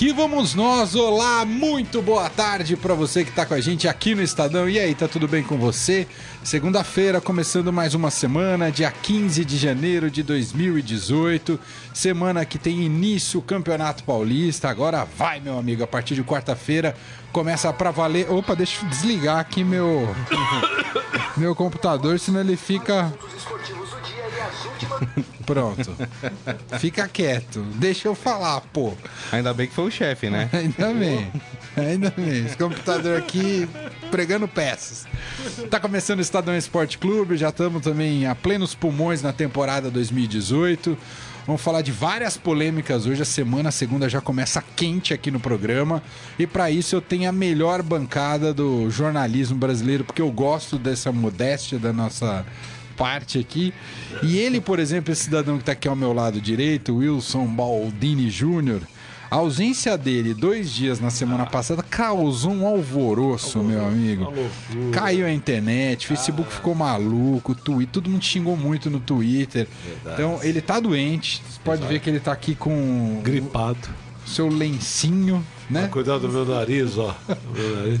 Aqui vamos nós. Olá, muito boa tarde para você que está com a gente aqui no Estadão. E aí, tá tudo bem com você? Segunda-feira, começando mais uma semana, dia 15 de janeiro de 2018. Semana que tem início o Campeonato Paulista. Agora vai, meu amigo, a partir de quarta-feira começa para valer. Opa, deixa eu desligar aqui meu meu computador, senão ele fica Pronto. Fica quieto. Deixa eu falar, pô. Ainda bem que foi o chefe, né? Ainda bem. Ainda bem. Esse computador aqui pregando peças. Tá começando o Estadão Esporte Clube, já estamos também a plenos pulmões na temporada 2018. Vamos falar de várias polêmicas hoje. A semana a segunda já começa quente aqui no programa. E para isso eu tenho a melhor bancada do jornalismo brasileiro, porque eu gosto dessa modéstia da nossa parte aqui. E ele, por exemplo, esse cidadão que está aqui ao meu lado direito, Wilson Baldini Jr., a ausência dele dois dias na semana passada causou um alvoroço, meu amigo. Caiu a internet, Facebook ah. ficou maluco, Twitter, todo mundo xingou muito no Twitter. Verdade. Então ele tá doente. Você pode Exato. ver que ele tá aqui com. Gripado. Seu lencinho né? Cuidado do meu nariz, ó.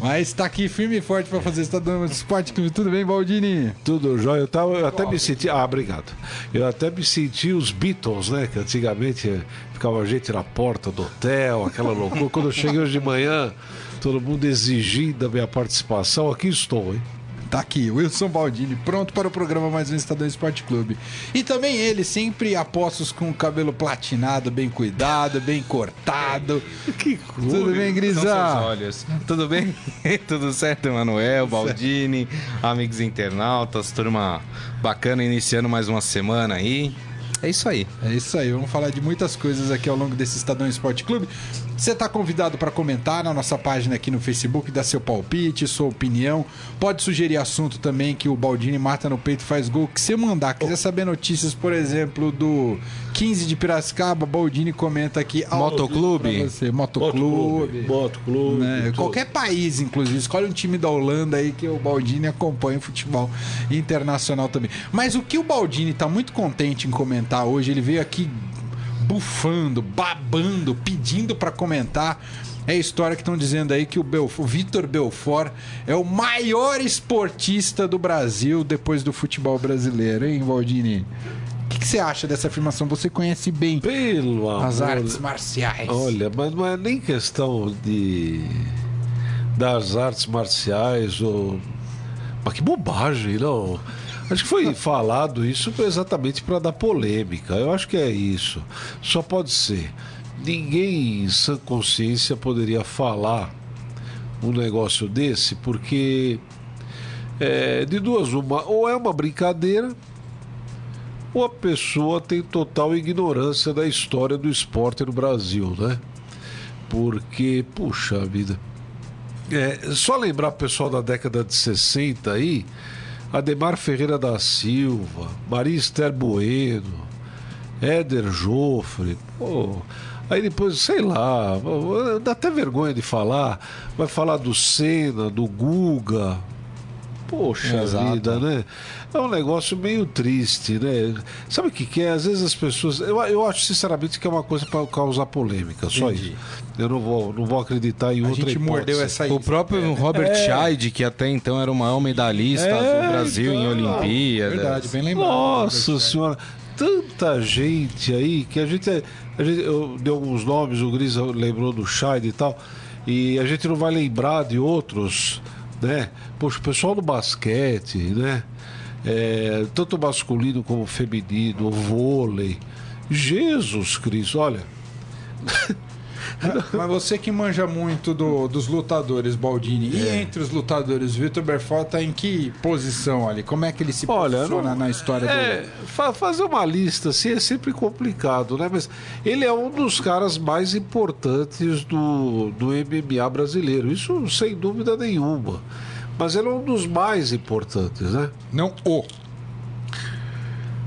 Mas está aqui firme e forte para fazer. Está dando esporte tudo bem, Baldini? Tudo jóia. Eu, tava, eu até me senti. Ah, obrigado. Eu até me senti os Beatles, né? Que antigamente ficava gente na porta do hotel, aquela loucura. Quando eu cheguei hoje de manhã, todo mundo exigindo a minha participação. Aqui estou, hein? Tá aqui, Wilson Baldini, pronto para o programa mais um Estadão Esporte Clube. E também ele, sempre apostos com o cabelo platinado, bem cuidado, bem cortado. Que clube. Tudo bem, Grisa? olhos. Tudo bem? Tudo certo, Manuel, Baldini, amigos internautas, turma bacana iniciando mais uma semana aí. É isso aí. É isso aí. Vamos falar de muitas coisas aqui ao longo desse Estadão Esporte Clube. Você está convidado para comentar na nossa página aqui no Facebook, dar seu palpite, sua opinião. Pode sugerir assunto também que o Baldini mata no peito faz gol. Que você mandar. Quiser saber notícias, por exemplo, do 15 de Piracicaba, Baldini comenta aqui. Motoclube? Você. Motoclube. Motoclube. Né? Qualquer país, inclusive. Escolhe um time da Holanda aí que o Baldini acompanha o futebol internacional também. Mas o que o Baldini está muito contente em comentar hoje, ele veio aqui bufando, babando, pedindo para comentar. É a história que estão dizendo aí que o, Belf o Vitor Belfort é o maior esportista do Brasil depois do futebol brasileiro, hein, Valdini? O que, que você acha dessa afirmação? Você conhece bem Pelo as amor. artes marciais. Olha, mas não é nem questão de das artes marciais ou. Mas que bobagem, não. Acho que foi falado isso exatamente para dar polêmica. Eu acho que é isso. Só pode ser. Ninguém em sã consciência poderia falar um negócio desse, porque é, de duas uma, ou é uma brincadeira, ou a pessoa tem total ignorância da história do esporte no Brasil, né? Porque, puxa vida. É, só lembrar pessoal da década de 60 aí, Ademar Ferreira da Silva, Maria Esther Bueno, Éder Joffre, pô, aí depois, sei lá, dá até vergonha de falar, vai falar do Senna, do Guga, Poxa Exato. vida, né? É um negócio meio triste, né? Sabe o que, que é? Às vezes as pessoas. Eu, eu acho sinceramente que é uma coisa para causar polêmica, só isso. Eu não vou, não vou acreditar em a outra gente hipótese. mordeu essa O próprio é. Robert é. Scheid, que até então era o maior medalhista é, do Brasil então, em Olimpíadas. Verdade, bem lembrado. Nossa senhora, tanta gente aí que a gente. A gente eu dei alguns nomes, o Gris lembrou do Scheid e tal. E a gente não vai lembrar de outros né? Poxa, o pessoal do basquete, né? É, tanto masculino como feminino, vôlei. Jesus Cristo, olha. Mas você que manja muito do, dos lutadores, Baldini, é. e entre os lutadores, Vitor Belfort tá em que posição ali? Como é que ele se Olha, posiciona não, na história é, do... Fazer uma lista assim é sempre complicado, né? Mas ele é um dos caras mais importantes do, do MMA brasileiro, isso sem dúvida nenhuma. Mas ele é um dos mais importantes, né? Não o.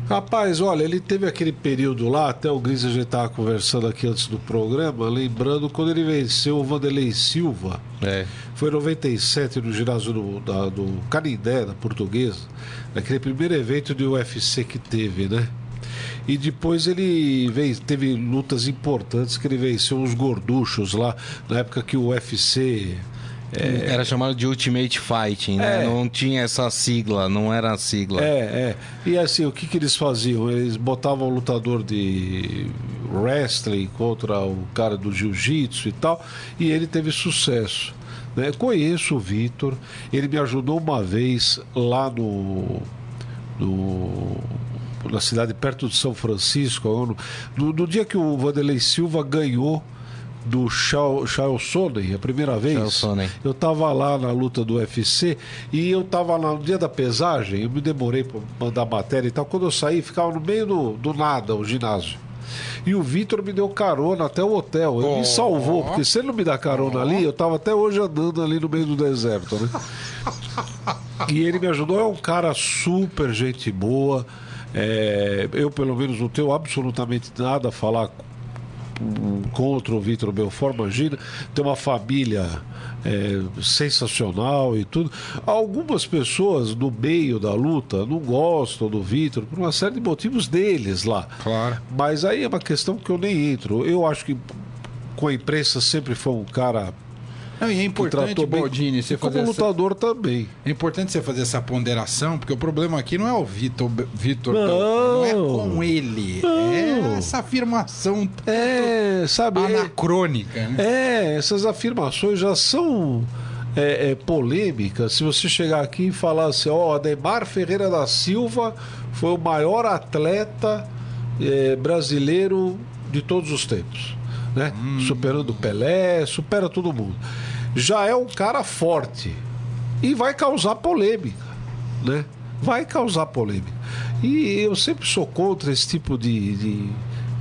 Rapaz, olha, ele teve aquele período lá, até o Gris a gente estava conversando aqui antes do programa, lembrando quando ele venceu o Vanderlei Silva. É. Foi em 97 no ginásio do, da, do Canindé, da portuguesa, naquele primeiro evento de UFC que teve, né? E depois ele veio, teve lutas importantes que ele venceu uns gorduchos lá, na época que o UFC. Era chamado de Ultimate Fighting, né? É. Não tinha essa sigla, não era a sigla. É, é. E assim, o que, que eles faziam? Eles botavam o lutador de wrestling contra o cara do jiu-jitsu e tal, e ele teve sucesso. Né? Conheço o Vitor, ele me ajudou uma vez lá no. no na cidade perto de São Francisco, no, no dia que o Vanderlei Silva ganhou do Charles Sonnen, a primeira vez. Eu estava lá na luta do UFC e eu estava lá no dia da pesagem, eu me demorei para mandar matéria e tal. Quando eu saí, ficava no meio do, do nada o ginásio. E o Vitor me deu carona até o hotel. Ele me salvou, porque se ele não me dá carona ali, eu estava até hoje andando ali no meio do deserto, né? E ele me ajudou, é um cara super gente boa. É, eu, pelo menos, não tenho absolutamente nada a falar contra o Vitor Belfort, imagina, tem uma família é, sensacional e tudo. Algumas pessoas no meio da luta não gostam do Vitor por uma série de motivos deles lá. Claro. Mas aí é uma questão que eu nem entro. Eu acho que com a imprensa sempre foi um cara Não, e é importante, tratou bem. Baldini, você E como fazer essa... lutador também. É importante você fazer essa ponderação, porque o problema aqui não é o Vitor, Vitor Não. não é com ele, é essa afirmação É, sabe? é- anacrônica. Né? É, essas afirmações já são é, é, polêmicas. Se você chegar aqui e falar assim, ó, Ademar Ferreira da Silva foi o maior atleta é, brasileiro de todos os tempos, né? Superando o Pelé, supera todo mundo. Já é um cara forte e vai causar polêmica, né? Vai causar polêmica. E eu sempre sou contra esse tipo de, de,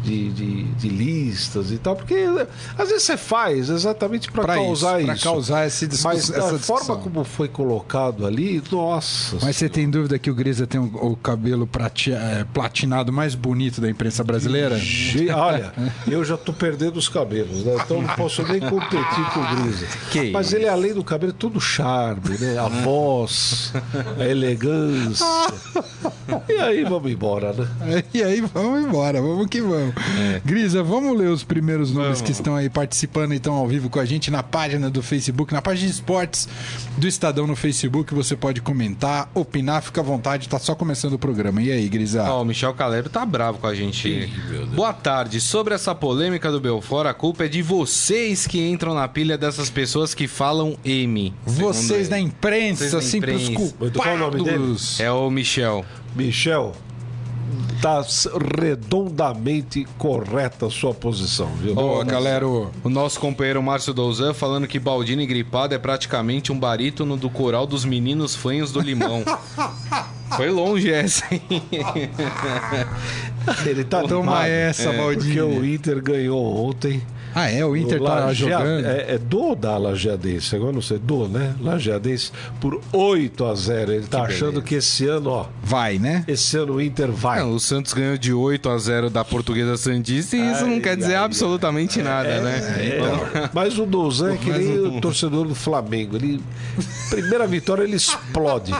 de, de- de listas e tal, porque às vezes você faz exatamente para Pra causar isso, isso. pra causar esse Mas essa discussão. forma como foi colocado ali, nossa. Mas você tem dúvida que o Grisa tem o, o cabelo prati- eh, platinado mais bonito da imprensa brasileira? Ge- Olha, eu já tô perdendo os cabelos, né? Então não posso nem competir com o Grisa. Que Mas ele, além do cabelo, é todo charme, né? A voz, a elegância. E aí vamos embora, né? E aí, vamos embora, vamos que vamos. Grisa, vamos ler os primeiros nomes que estão aí participando então ao vivo com a gente na página do Facebook, na página de esportes do Estadão no Facebook. Você pode comentar, opinar, fica à vontade, tá só começando o programa. E aí, Grisa? Ó, o Michel Calero tá bravo com a gente. Boa tarde. Sobre essa polêmica do Belfort, a culpa é de vocês que entram na pilha dessas pessoas que falam M. Vocês da imprensa, Vocês da sempre os imprensa. Qual é o nome culpados. É o Michel. Michel, tá redondamente correta a sua posição, viu? Boa, galera. O nosso companheiro Márcio Douzan falando que Baldini gripado é praticamente um barítono do coral dos meninos fanhos do limão. Foi longe essa, hein? Ele tá Toma essa, Porque Baldini. o Inter ganhou ontem. Ah, é? O Inter tá Lajea- jogando. É, é do ou da Lajeadense? Agora não sei. Do, né? Lajeadense por 8 a 0 Ele tá achando que esse ano, ó. Vai, né? Esse ano o Inter vai. Não, o Santos ganhou de 8 a 0 da Portuguesa Santista e isso não Ai, quer dizer ai, absolutamente nada, né? É, então, mas o Douzan é que nem o torcedor do Flamengo. Ele, primeira vitória, ele explode.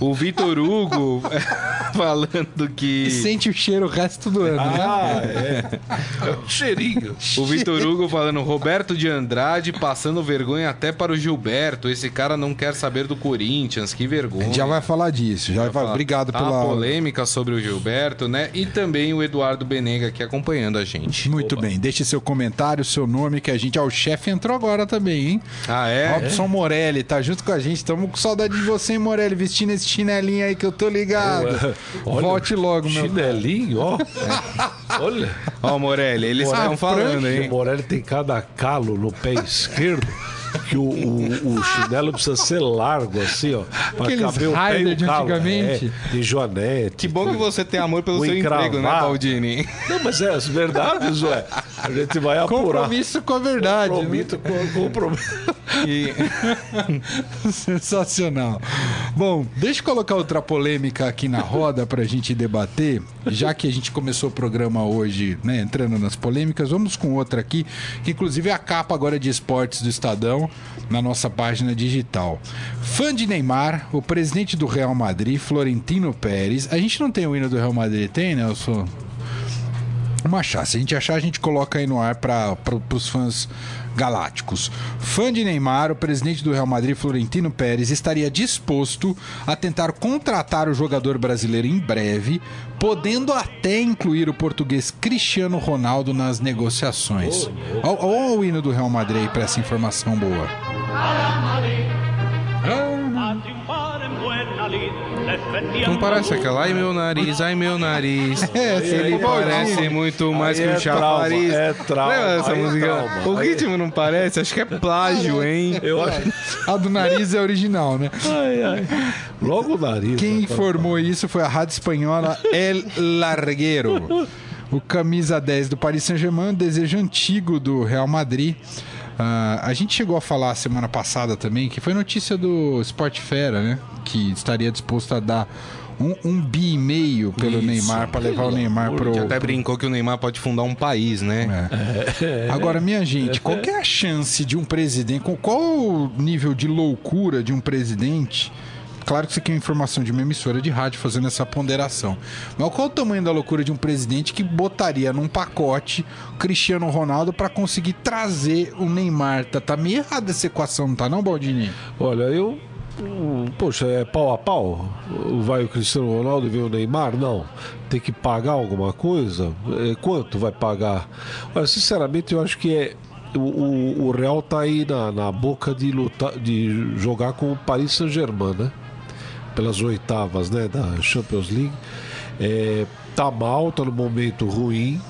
O Vitor Hugo falando que. E sente o cheiro o resto do ano, né? Ah, é. É um cheirinho. O Vitor Hugo falando, Roberto de Andrade passando vergonha até para o Gilberto. Esse cara não quer saber do Corinthians, que A vergonha. gente já vai falar disso. Já vai, falar. obrigado Tá pela. uma polêmica sobre o Gilberto, né? E também o Eduardo Benega aqui acompanhando a gente. Muito bem, deixe seu comentário, seu nome, que a gente. Ah, o chefe entrou agora também, hein? Ah, é? Robson Morelli, tá junto com a gente. Tamo com saudade de você, hein, Morelli, vestindo esse chinelinho aí que eu tô ligado. Olha, Volte logo, meu. Chinelinho, ó. Olha. Ó, Morelli, eles estão falando, O hein? Morelli tem cada calo no pé esquerdo que o, o, o chinelo precisa ser largo, assim, ó. Pra Aqueles caber o pé e o calo. antigamente. É, de joanete. Que bom que você tem amor pelo O seu emprego, né, encravado. Baldini? Não, mas é verdade, Zé. A gente vai apurar. Compromisso com a verdade. né? Compromisso com compromisso. E... Sensacional. Bom, deixa eu colocar outra polêmica aqui na roda pra gente debater. Já que a gente começou o programa hoje, né, entrando nas polêmicas, vamos com outra aqui, que inclusive é a capa agora de esportes do Estadão, na nossa página digital. Fã de Neymar, o presidente do Real Madrid, Florentino Pérez. A gente não tem o hino do Real Madrid, tem, Nelson? Vamos achar. Se a gente achar, a gente coloca aí no ar para os fãs galácticos. Fã de Neymar, o presidente do Real Madrid, Florentino Pérez, estaria disposto a tentar contratar o jogador brasileiro em breve, podendo até incluir o português Cristiano Ronaldo nas negociações. Olha o hino do Real Madrid para essa informação boa. Não parece aquela? Ai, meu nariz, ai, meu nariz. É, Ele é parece muito mais Aí que é um chafariz. trauma, é trauma, Lembra essa aí é música? trauma. O Aí- ritmo não parece? Acho que é plágio, hein? Eu acho. A do nariz é original, né? Ai, ai. Logo o nariz. Quem né? informou isso foi a rádio espanhola El Larguero. O camisa 10 do Paris Saint-Germain, desejo antigo do Real Madrid. Ah, a gente chegou a falar semana passada também, que foi notícia do Sport Fera, né? Que estaria disposto a dar um, um bi e meio pelo Isso. Neymar para levar o Neymar pro, Que até brincou que o Neymar pode fundar um país, né? É. Agora, minha gente, qual que é a chance de um presidente, qual o nível de loucura de um presidente? Claro que isso aqui é informação de uma emissora de rádio fazendo essa ponderação. Mas qual o tamanho da loucura de um presidente que botaria num pacote o Cristiano Ronaldo para conseguir trazer o Neymar? Tá, tá meio errada essa equação, não tá não, Baldini? Olha, eu. Poxa, é pau a pau? Vai o Cristiano Ronaldo e vem o Neymar? Não. Tem que pagar alguma coisa? É, Quanto vai pagar? Olha, sinceramente, eu acho que é. O, o, o Real tá aí na, na boca de lutar, de jogar com o Paris Saint-Germain, né? Pelas oitavas, né? Da Champions League. É, tá mal, tá num momento ruim.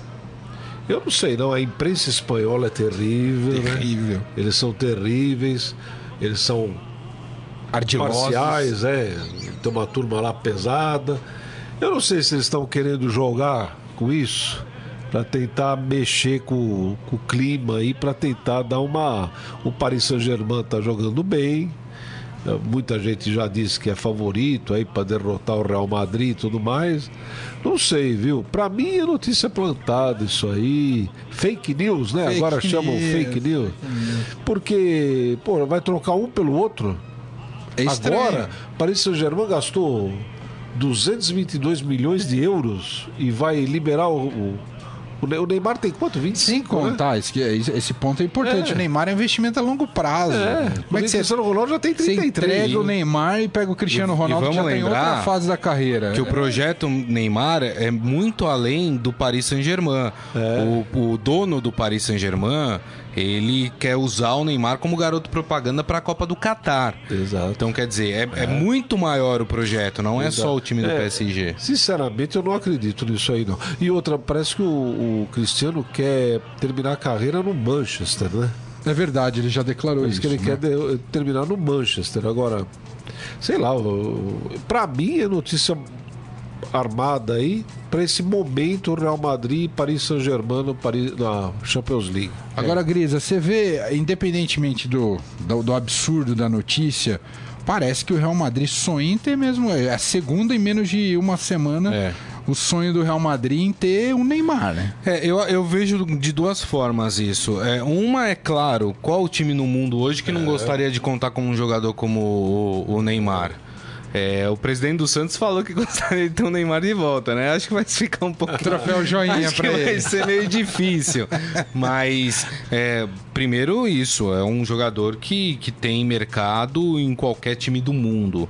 Eu não sei, não. A imprensa espanhola é terrível, né? Terrível. Eles são terríveis, eles são Ardilosos. parciais, é. Tem uma turma lá pesada. Eu não sei se eles estão querendo jogar com isso para tentar mexer com, com o clima aí, para tentar dar uma. O Paris Saint-Germain tá jogando bem. Eh, Muita gente já disse que é favorito aí para derrotar o Real Madrid e tudo mais. Não sei, viu? Para mim é notícia plantada isso aí. Fake news, né? Fake Agora chamam news. fake news. Porque, pô, vai trocar um pelo outro. É estranho. Agora, Paris Saint-Germain gastou 222 milhões de euros e vai liberar o. o, o Ne- o Neymar tem quanto? 25? Sem né? contar, esse, que- esse ponto é importante. É. O Neymar é um investimento a longo prazo. É, Como é que você, Cristiano Ronaldo já tem você 33. entrega o Neymar e pega o Cristiano E- e Ronaldo que já vamos tem outra lembrar fase da carreira. Que o projeto Neymar é muito além do Paris Saint-Germain. O, o dono do Paris Saint-Germain, ele quer usar o Neymar como garoto propaganda para a Copa do Catar. Exato. Então, quer dizer, é, é muito maior o projeto, não é só o time do É. PSG. Sinceramente, eu não acredito nisso aí, não. E outra, parece que o, o Cristiano quer terminar a carreira no Manchester, né? É verdade, ele já declarou Parece isso. que ele né? quer de- terminar no Manchester. Agora, sei lá, pra mim é notícia armada aí para esse momento Real Madrid e Paris Saint-Germain no Paris- na Champions League. Agora, Grisa, você vê, independentemente do, do, do absurdo da notícia, parece que o Real Madrid sonha em ter mesmo. É a segunda em menos de uma semana. É. O sonho do Real Madrid em ter o Neymar, né? É, eu, eu vejo de duas formas isso. É, uma é claro, qual o time no mundo hoje que não gostaria de contar com um jogador como o, o Neymar? É, o presidente do Santos falou que gostaria de ter o Neymar de volta, né? Acho que vai ficar um pouco. Troféu joinha que pra vai ele. ser meio difícil. Mas, é, primeiro, isso. É um jogador que, que tem mercado em qualquer time do mundo.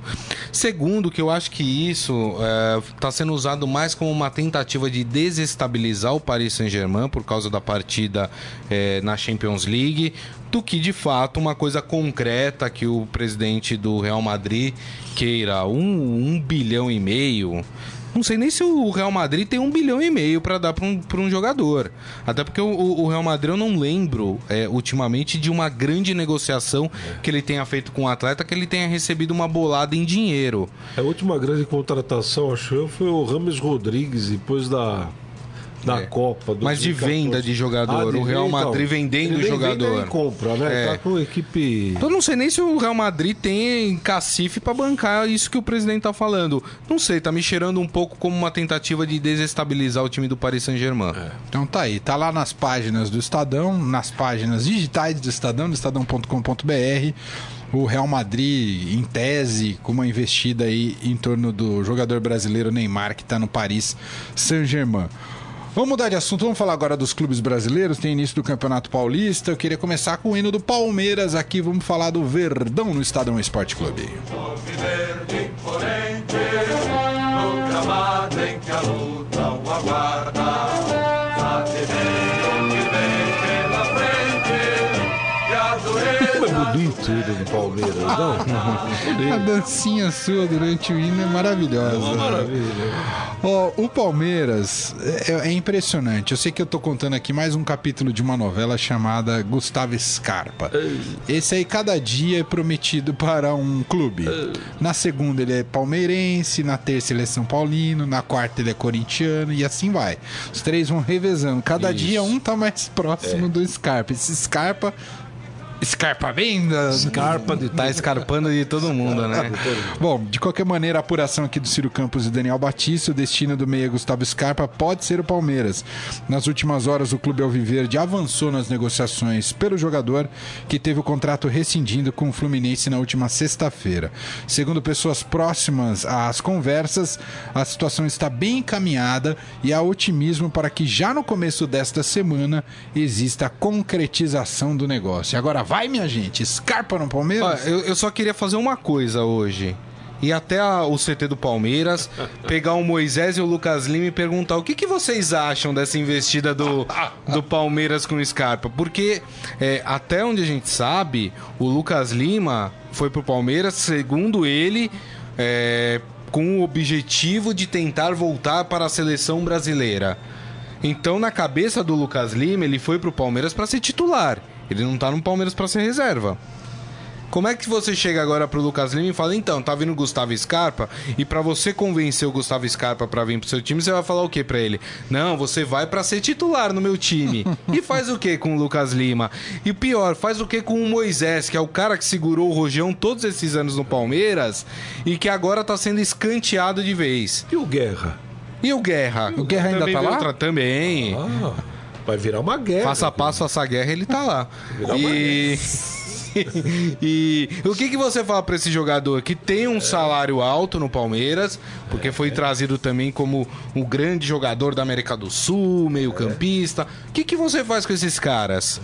Segundo, que eu acho que isso está sendo usado mais como uma tentativa de desestabilizar o Paris Saint-Germain por causa da partida é, na Champions League, do que de fato uma coisa concreta que o presidente do Real Madrid queira um, um bilhão e meio. Não sei nem se o Real Madrid tem um bilhão e meio para dar para um, um jogador. Até porque o, o, Real Madrid eu não lembro é, ultimamente de uma grande negociação que ele tenha feito com o um atleta que ele tenha recebido uma bolada em dinheiro. A última grande contratação, acho eu, foi o Rames Rodrigues, depois da da é. Copa. Mas de venda de jogador. Ah, de o Real Madrid então, vendendo o jogador. Ele compra, né? É. Tá com equipe. Então não sei nem se o Real Madrid tem cacife para bancar isso que o presidente tá falando. Não sei, tá me cheirando um pouco como uma tentativa de desestabilizar o time do Paris Saint-Germain. É. Então tá aí, tá lá nas páginas do Estadão, nas páginas digitais do Estadão, do estadão.com.br o Real Madrid, em tese, com uma investida aí em torno do jogador brasileiro Neymar, que está no Paris Saint-Germain. Vamos mudar de assunto, vamos falar agora dos clubes brasileiros. Tem início do Campeonato Paulista. Eu queria começar com o hino do Palmeiras aqui. Vamos falar do Verdão no Estadão Esporte Clube. o do Palmeiras, não? A dancinha sua durante o hino é maravilhosa. É uma maravilha. Oh, o Palmeiras é, é, impressionante. Eu sei que eu tô contando aqui mais um capítulo de uma novela chamada Gustavo Scarpa. Esse aí, cada dia é prometido para um clube. Na segunda ele é palmeirense, na terça ele é São Paulino, na quarta ele é corintiano e assim vai. Os três vão revezando. Cada Isso. dia um tá mais próximo é. do Scarpa. Esse Scarpa Escarpa venda. Escarpa de Tá escarpando de todo mundo, né? Bom, de qualquer maneira, a apuração aqui do Ciro Campos e Daniel Batista, o destino do meia Gustavo Scarpa pode ser o Palmeiras. Nas últimas horas, o clube Alviverde avançou nas negociações pelo jogador, que teve o contrato rescindindo com o Fluminense na última sexta-feira. Segundo pessoas próximas às conversas, a situação está bem encaminhada e há otimismo para que já no começo desta semana exista a concretização do negócio. Agora vai, minha gente. Scarpa no Palmeiras? eu, eu só queria fazer uma coisa hoje ir até a, o CT do Palmeiras, pegar o Moisés e o Lucas Lima e perguntar o que, que vocês acham dessa investida do, do Palmeiras com o Scarpa. Porque é, até onde a gente sabe, o Lucas Lima foi pro Palmeiras, segundo ele, é, com o objetivo de tentar voltar para a seleção brasileira. Então, na cabeça do Lucas Lima, ele foi pro Palmeiras para ser titular. Ele não tá no Palmeiras para ser reserva. Como é que você chega agora pro Lucas Lima e fala, então, tá vindo o Gustavo Scarpa, e para você convencer o Gustavo Scarpa para vir pro seu time, você vai falar o que para ele? Não, você vai para ser titular no meu time. e faz o que com o Lucas Lima? E o pior, faz o que com o Moisés, que é o cara que segurou o Rojão todos esses anos no Palmeiras e que agora tá sendo escanteado de vez. E o Guerra? E o Guerra? O Guerra ainda tá lá? Outra, também. Ah. Vai virar uma guerra. Passo a passo essa guerra, ele tá lá. e... e o que, que você fala para esse jogador que tem um salário alto no Palmeiras, porque foi trazido também como um grande jogador da América do Sul, meio-campista. O que, que você faz com esses caras?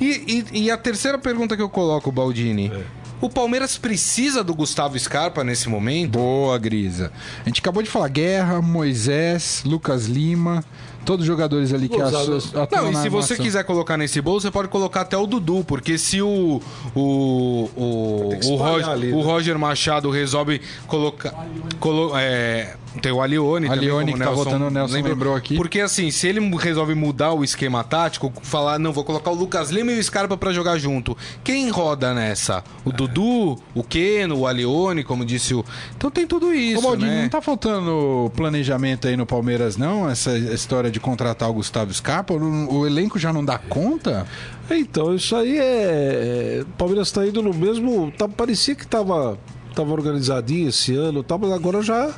E, e, e, a terceira pergunta que eu coloco, Baldini. O Palmeiras precisa do Gustavo Scarpa nesse momento? Boa, Grisa. A gente acabou de falar Guerra, Moisés, Lucas Lima. Todos os jogadores ali que atuam Não, e se você quiser colocar nesse bolo, você pode colocar até o Dudu, porque se o o, o, o, Roger, ali, né? o Roger Machado resolve colocar colo, é, tem o Alione, Alione também, que tá votando o Nelson lembrou, lembrou aqui. Porque assim, se ele resolve mudar o esquema tático, falar, não, vou colocar o Lucas Lima e o Scarpa para jogar junto. Quem roda nessa? O é. Dudu, o Keno, o Alione, como disse o. Então tem tudo isso. Ô, Baldinho, né? não tá faltando planejamento aí no Palmeiras, não? Essa história de contratar o Gustavo Scarpa? O, elenco já não dá conta? Então, isso aí é. O Palmeiras está indo no mesmo. Tá, parecia que tava, tava organizadinho esse ano, tá, mas agora já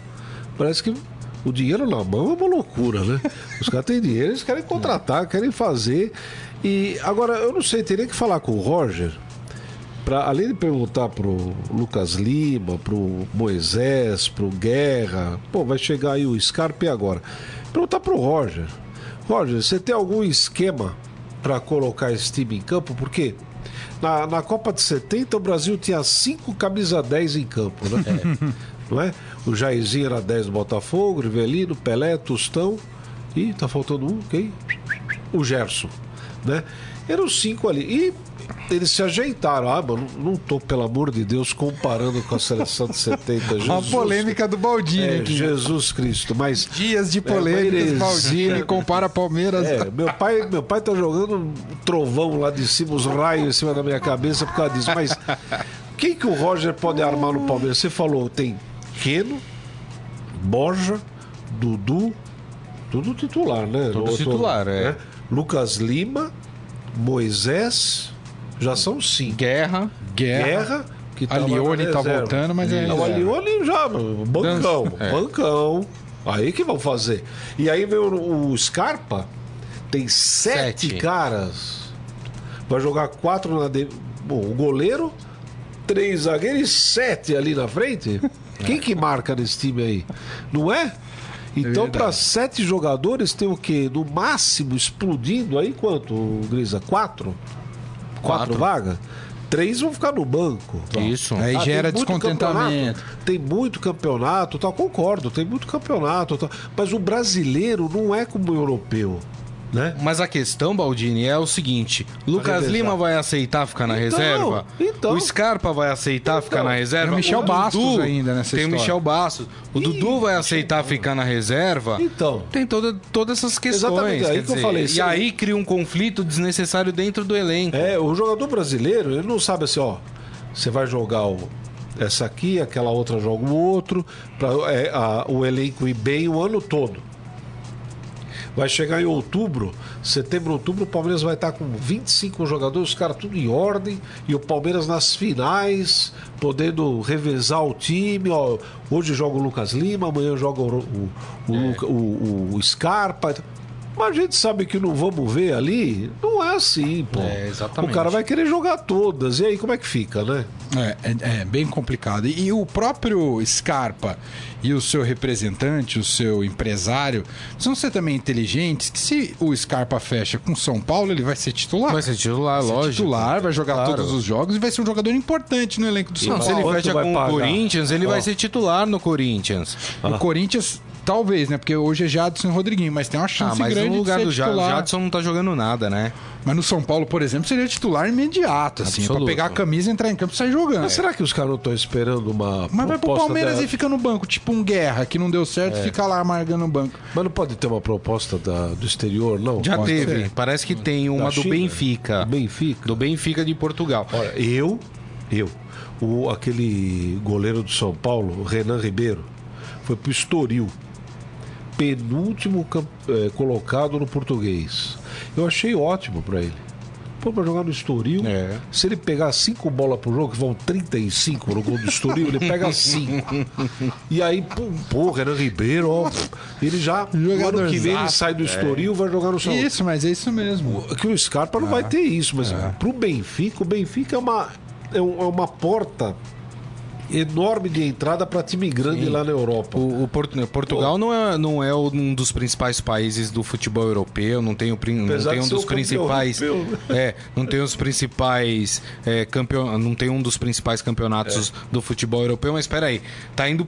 parece que o dinheiro na mão é uma loucura, né? Os caras têm dinheiro, eles querem contratar, querem fazer. E agora, eu não sei, teria que falar com o Roger, para além de perguntar pro Lucas Lima, pro Moisés, pro Guerra, pô, vai chegar aí o Scarpe agora. Perguntar pro Roger. Roger, você tem algum esquema para colocar esse time em campo? Porque na, na Copa de 70 o Brasil tinha cinco camisa 10 em campo, né? É. Não é? O Jairzinho era 10 do Botafogo, Rivelino, Pelé, Tostão. E tá faltando um, quem? O Gerson. né? Eram cinco ali. E eles se ajeitaram. Ah, mano, não tô, pelo amor de Deus, comparando com a seleção de 70. Jesus, A polêmica do Baldini é, aqui. Jesus Cristo. Mas Dias de É, polêmicas, mas- Baldini compara Palmeiras. é, meu pai, meu pai tá jogando um trovão lá de cima, os raios em cima da minha cabeça por causa disso. Mas quem que o Roger pode armar no Palmeiras? Você falou, tem Keno, Borja, Dudu, tudo titular, né? Tudo Outro- titular, é. Lucas Lima, Moisés, já são cinco. Guerra. Guerra. Guerra, que A tava Lione tá voltando, mas é Não, o reserva. Alione já, bancão, É. bancão. Aí que vão fazer. E aí vem o, Scarpa, tem sete, Sete. caras. Vai jogar quatro na. De... Bom, o goleiro, três zagueiros e sete ali na frente. Quem que marca nesse time aí? Não é? Então, verdade. para sete jogadores, tem o quê? No máximo, explodindo aí quanto, Grisa? Quatro? Quatro, Quatro. vagas? Três vão ficar no banco. Isso. Aí Ah, gera tem descontentamento. Tem muito campeonato, tal, concordo, tem muito campeonato, tal, mas o brasileiro não é como o europeu, né? Mas a questão, Baldini, é o seguinte: Lucas. Lima vai aceitar ficar na Então, reserva? então. o Scarpa vai aceitar ficar na reserva? Tem o Michel Dudu- Bastos ainda nessa Tem o história. Michel Bastos. O Dudu vai aceitar ficar na reserva? Então. Tem toda, todas essas questões. Exatamente, aí quer que eu dizer, falei, E aí cria um conflito desnecessário dentro do elenco. É, o jogador brasileiro, ele não sabe assim, ó, você vai jogar o, essa aqui, aquela outra joga o outro, para o elenco ir bem o ano todo. Vai chegar em outubro, setembro, outubro, o Palmeiras vai estar com 25 jogadores, os caras tudo em ordem, e o Palmeiras nas finais, podendo revezar o time. Ó, hoje joga o Lucas Lima, amanhã joga o, o, o, o- o Scarpa. Mas a gente sabe que não vamos ver ali, não é assim, pô. É, exatamente. O cara vai querer jogar todas, e aí como é que fica, né? É, é, é bem complicado. E, o próprio Scarpa e o seu representante, o seu empresário, precisam ser também inteligentes que se o Scarpa fecha com São Paulo, ele vai ser titular. Vai ser titular, Vai ser lógico. titular, vai jogar Claro. todos os jogos e vai ser um jogador importante no elenco do São Não, se Paulo. ele fecha com o Corinthians, ele Ó. vai ser titular no Corinthians. O Corinthians, talvez, né? Porque hoje é Jadson e Rodriguinho, mas tem uma Ah, chance mas grande no lugar de ser do titular. Jadson não tá jogando nada, né? Mas no São Paulo, por exemplo, seria titular imediato, assim, pra Absoluto. pegar a camisa, entrar em campo e sair jogando. Mas será que os caras não estão esperando uma. Mas vai pro Palmeiras da- e fica no banco, tipo um guerra, que não deu certo, fica lá amargando o banco. Mas não pode ter uma proposta da- do exterior, não? Já Pode teve. ser. Parece que tem uma Da do China? Benfica. Do Benfica? Do Benfica de Portugal. Olha, eu, eu, o, aquele goleiro do São Paulo, o Renan Ribeiro, foi pro Estoril. Penúltimo eh, colocado no português. Eu achei ótimo pra ele. Pô, pra jogar no Estoril, É. se ele pegar cinco bolas por jogo, que vão 35 no gol do Estoril, ele pega cinco. E aí, pô, pô Renan Ribeiro, ó, ele já, no ano que vem, ele sai do Estoril, vai jogar no São. Isso, mas é isso mesmo. Que o Scarpa não vai ter isso, mas pro Benfica, o Benfica é uma, é é uma porta enorme de entrada para time grande lá na Europa. O, o Portu- Portugal não é, não é um dos principais países do futebol europeu, não tem, o, não tem um dos principais. europeu, É, não tem os principais. É, campeon, não tem um dos principais campeonatos do futebol europeu, mas espera aí. Tá indo.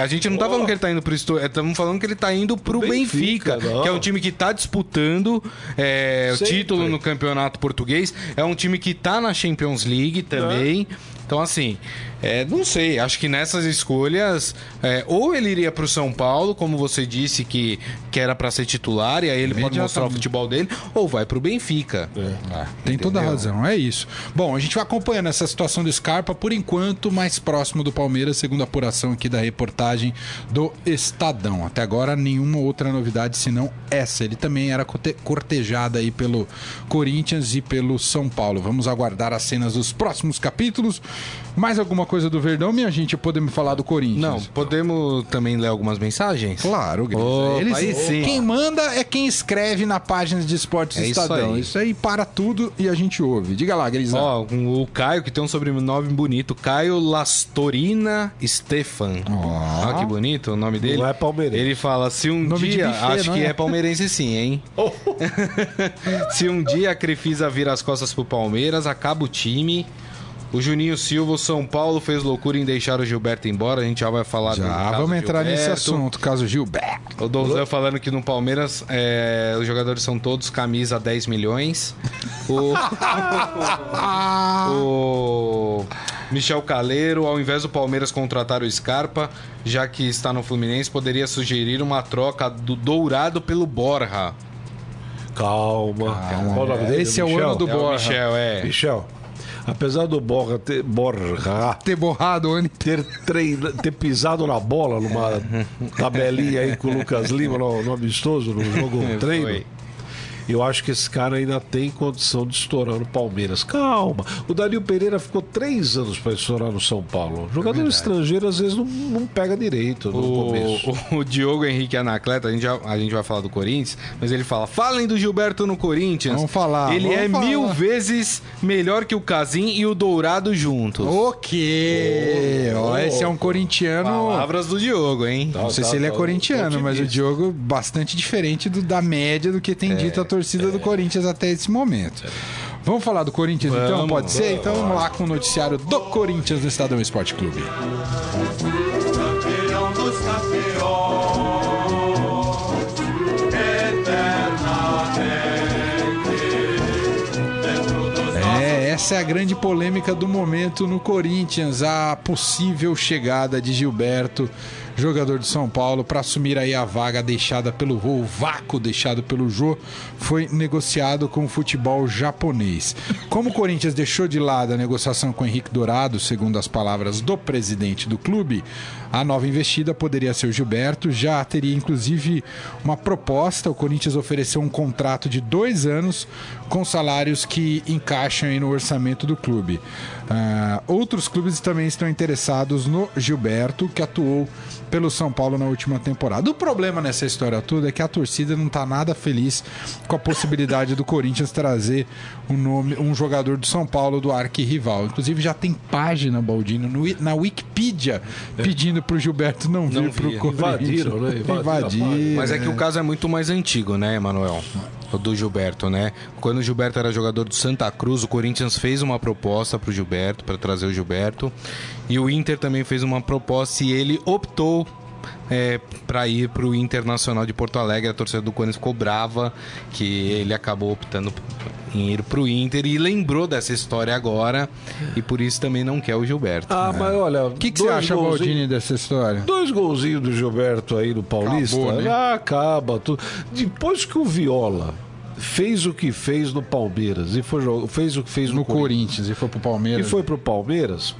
A gente não tá Oh. falando que ele tá indo pro Estamos falando que ele tá indo pro Benfica, Benfica, que é um time que tá disputando é, o título no campeonato português. É um time que tá na Champions League também. Então, assim, é, não sei. Acho que nessas escolhas, é, ou ele iria pro São Paulo, como você disse que, que era pra ser titular, e aí ele pode mostrar o futebol dele, ou vai pro Benfica. É, tem toda a razão, é isso. Bom, a gente vai acompanhando essa situação do Scarpa, por enquanto, mais próximo do Palmeiras, segundo a apuração aqui da reportagem do Estadão. Até agora, nenhuma outra novidade senão essa. Ele também era corte- cortejado aí pelo Corinthians e pelo São Paulo. Vamos aguardar as cenas dos próximos capítulos. Mais alguma coisa do Verdão, minha gente? Podemos falar do Corinthians? Não, podemos também ler algumas mensagens? Claro. Opa, Eles, aí sim. Quem manda é quem escreve na página de esportes É do isso Estadão. aí. Isso aí para tudo e a gente ouve. Diga lá, Grisa. Ó, o Caio, que tem um sobrenome bonito, Caio Lastorina Stefan. Ó. Que bonito o nome dele. é palmeirense. Ele fala: se um Nome dia. buffet, acho não que é? é palmeirense sim, hein? se um dia a Crefisa vira as costas pro Palmeiras, acaba o time. O Juninho Silva, o São Paulo, fez loucura em deixar o Gilberto embora. A gente já vai falar do Já caso vamos entrar Gilberto. nesse assunto, caso Gilberto. O Donzan falando que no Palmeiras é, os jogadores são todos camisa 10 milhões. O, o Michel Caleiro, ao invés do Palmeiras contratar o Scarpa, já que está no Fluminense, poderia sugerir uma troca do Dourado pelo Borja. Calma. Qual o nome dele? Esse é o Michel? ano do É o Borja. Michel, é. Michel, apesar do Borja ter, Borja Ter borrado o ano ter, treina, ter pisado na bola numa tabelinha aí com o Lucas Lima no, no amistoso, no jogo treino. Foi. Eu acho que esse cara ainda tem condição de estourar no Palmeiras. Calma. O Danilo Pereira ficou três anos para estourar no São Paulo. Jogador estrangeiro às vezes não, não pega direito no começo. O, o Diogo Henrique Anacleta, a gente, já- a gente vai falar do Corinthians, mas ele fala: falem do Gilberto no Corinthians. Vamos falar, Ele vamos é falar. mil vezes melhor que o Casim e o Dourado juntos. O quê? Ó, esse é um corintiano. Palavras do Diogo, hein? Não sei Tá, se ele é tá, corintiano, mas o. Diogo bastante diferente do- da média do que tem dito a torcida do Corinthians até esse momento. Vamos falar do Corinthians então? Vamos, Pode ser? Então vamos lá com o noticiário do Corinthians no Estadão Esporte Clube. campeão dos campeões, É, essa é a grande polêmica do momento no Corinthians, a possível chegada de Gilberto, jogador de São Paulo, para assumir aí a vaga deixada pelo Jô, o vácuo deixado pelo Jô, foi negociado com o futebol japonês. Como o Corinthians deixou de lado a negociação com o Henrique Dourado, segundo as palavras do presidente do clube, a nova investida poderia ser o Gilberto, já teria inclusive uma proposta, o Corinthians ofereceu um contrato de dois anos com salários que encaixam aí no orçamento do clube. Ah, outros clubes também estão interessados no Gilberto, que atuou pelo São Paulo na última temporada. O problema nessa história toda é que a torcida não está nada feliz com a possibilidade do Corinthians trazer um nome, um jogador do São Paulo do arquirrival. Inclusive já tem página, Baldino, no, na Wikipedia pedindo pro Gilberto não vir Não pro vir. Corinthians. Invadiram, né? Invadiram Invadiram, Mas é que o caso é muito mais antigo, né, Emanuel? O do Gilberto, né? Quando o Gilberto era jogador do Santa Cruz, o Corinthians fez uma proposta pro Gilberto, para trazer o Gilberto. E o Inter também fez uma proposta e ele optou é, para ir pro Internacional de Porto Alegre. A torcida do Corinthians ficou brava que ele acabou optando em ir pro Inter e lembrou dessa história agora. E por isso também não quer o Gilberto. Ah, mas olha. O que, que você acha, Baldini, dessa história? Dois golzinhos do Gilberto aí no Paulista, Acabou, né? ah, acaba tudo. Depois que o Viola fez o que fez no Palmeiras e foi, fez o que fez no, No Corinthians Corinthians e foi pro e Palmeiras. foi pro Palmeiras,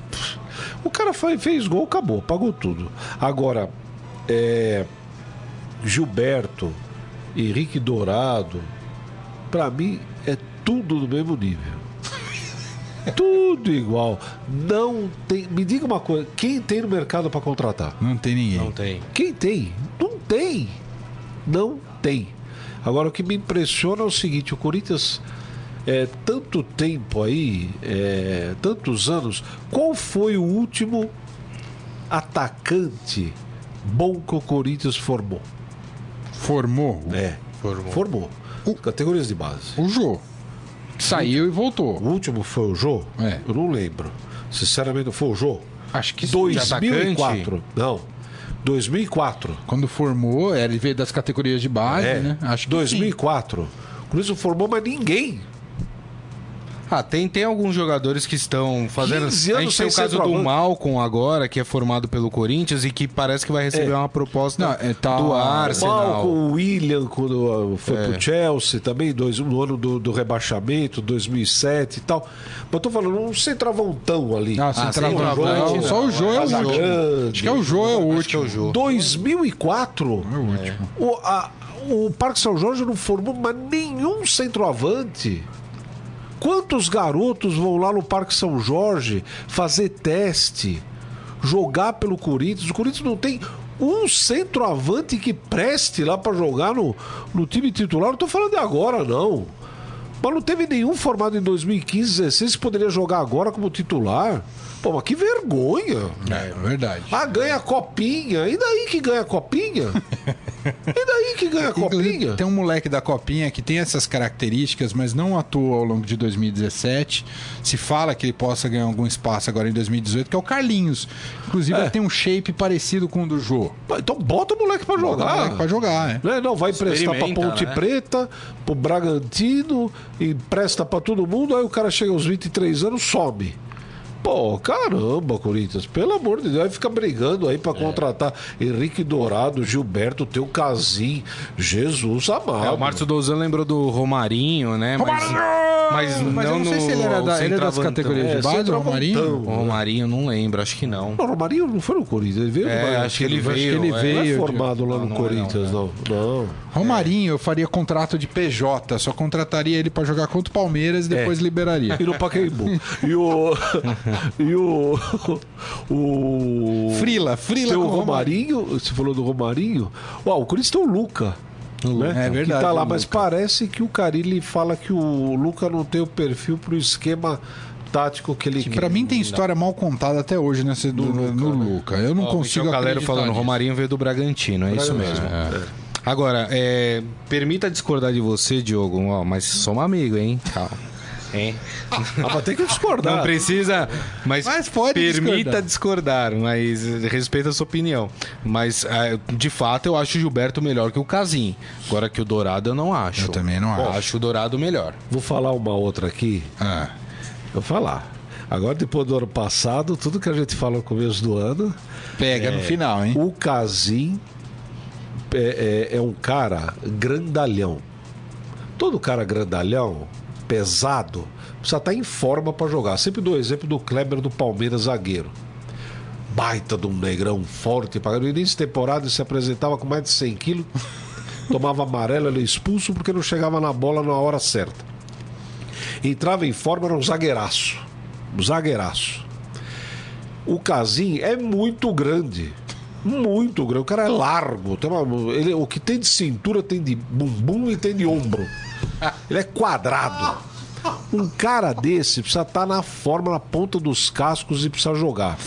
o cara foi- fez gol, acabou, pagou tudo. Agora, é, Gilberto, Henrique Dourado, pra mim é tudo do mesmo nível. Tudo igual. Não tem. Me diga uma coisa: quem tem no mercado pra contratar? Não tem ninguém. Não tem. Quem tem? Não tem. Não tem. Agora, o que me impressiona é o seguinte: o Corinthians, é, tanto tempo aí, é, tantos anos, qual foi o último atacante bom que o Corinthians formou? Formou É, Formou. formou. Categorias de base. o Jô. Saiu e voltou. O último foi o Jô? É. Eu não lembro. Sinceramente, foi o Jô? Acho que sim. 2004. Não. 2004. Quando formou, ele veio das categorias de base, É, né? Acho que 2004. O Corinthians não formou mais ninguém. Ah, tem, tem alguns jogadores que estão fazendo. 15 A gente tem o caso do. Malcom agora, que é formado pelo Corinthians e que parece que vai receber É. uma proposta Não, é, tá- do o Arsenal. Malcom, o William, quando uh, foi É. pro Chelsea, também dois, no ano do, do rebaixamento, 2007 e tal. Mas eu tô falando um centroavantão ali. Ah, Ah. Só o Jô é o último. Acho que é o Jô é o Acho que é último. o Jô. 2004. É o último. O, a- o Parque São Jorge não formou mais nenhum centroavante. Quantos garotos vão lá no Parque São Jorge fazer teste, jogar pelo Corinthians? O Corinthians não tem um centroavante que preste lá pra jogar no, no time titular. Não tô falando de agora, não. Mas não teve nenhum formado em 2015, 16 que poderia jogar agora como titular. Pô, mas que vergonha. É, verdade. Ah, ganha a copinha. E daí que ganha a copinha? E daí que ganha a copinha? Tem um moleque da Copinha que tem essas características, mas não atua ao longo de 2017. Se fala que ele possa ganhar algum espaço agora em 2018, que é o Carlinhos. Inclusive, É. ele tem um shape parecido com o do Jô. Então bota o moleque pra Bota o jogar. moleque pra jogar, é. Né? Não, vai emprestar pra Ponte né? Preta, pro Bragantino, empresta pra todo mundo, aí o cara chega aos 23 anos, some. Pô, caramba, Corinthians, pelo amor de Deus, aí fica brigando aí pra É. contratar Henrique Dourado, Gilberto, teu Casim, Jesus amado. É, o Márcio Douzan lembrou do Romarinho, né? Mas, mas, Mas eu não sei no se ele era, da, ele é das categorias É, de base, o. Romarinho. O Romarinho, não lembro, acho que não. Não, o Romarinho não foi no Corinthians, ele veio É, acho que ele né? veio, Acho que ele é. Não veio. é formado lá Não, no não é, Corinthians, não. Não. Romarinho, eu faria contrato de PJ, só contrataria ele pra jogar contra o Palmeiras e depois liberaria. E no Pacaembu. e o. E o. O. Frila, Frila Tem o o Romarinho, você falou do Romarinho. Ó, o Corinthians tem o Luca. Né? É verdade, Que tá lá, o mas Luca. parece que o Carilli fala que o Luca não tem o perfil pro esquema tático que ele Que pra mim tem história mal contada até hoje nesse, do, no, Luca. Eu não Ó, consigo Michel Calero acreditar falando, nisso. Romarinho veio do Bragantino, é isso mesmo. Agora, é, permita discordar de você, Diogo, ó, mas somos amigos, hein? Calma. Hein? Ah, mas tem que discordar. Não precisa, mas, Mas pode permita discordar. mas respeita a sua opinião. Mas, ah, de fato, eu acho o Gilberto melhor que o Casim. Agora que o Dourado eu não acho. Eu também não Eu acho. acho o Dourado melhor. Vou falar uma outra aqui. Ah, Vou falar. Agora, depois do ano passado, tudo que a gente fala no começo do ano, pega no final, hein? O Casim é, é- é um cara grandalhão. Todo cara grandalhão, pesado, precisa estar em forma para jogar. Sempre dou o exemplo do Kleber do Palmeiras, zagueiro. Baita de um negrão forte. No início de temporada ele se apresentava com mais de 100 quilos. Tomava amarelo, ele expulso porque não chegava na bola na hora certa. Entrava em forma, era um zagueiraço. Um zagueiraço. O Casim é muito grande. Muito grande. O cara é largo. Uma- ele, o que tem de cintura tem de bumbum e tem de ombro. Ele é quadrado. Um cara desse precisa estar na forma, na ponta dos cascos e precisa jogar.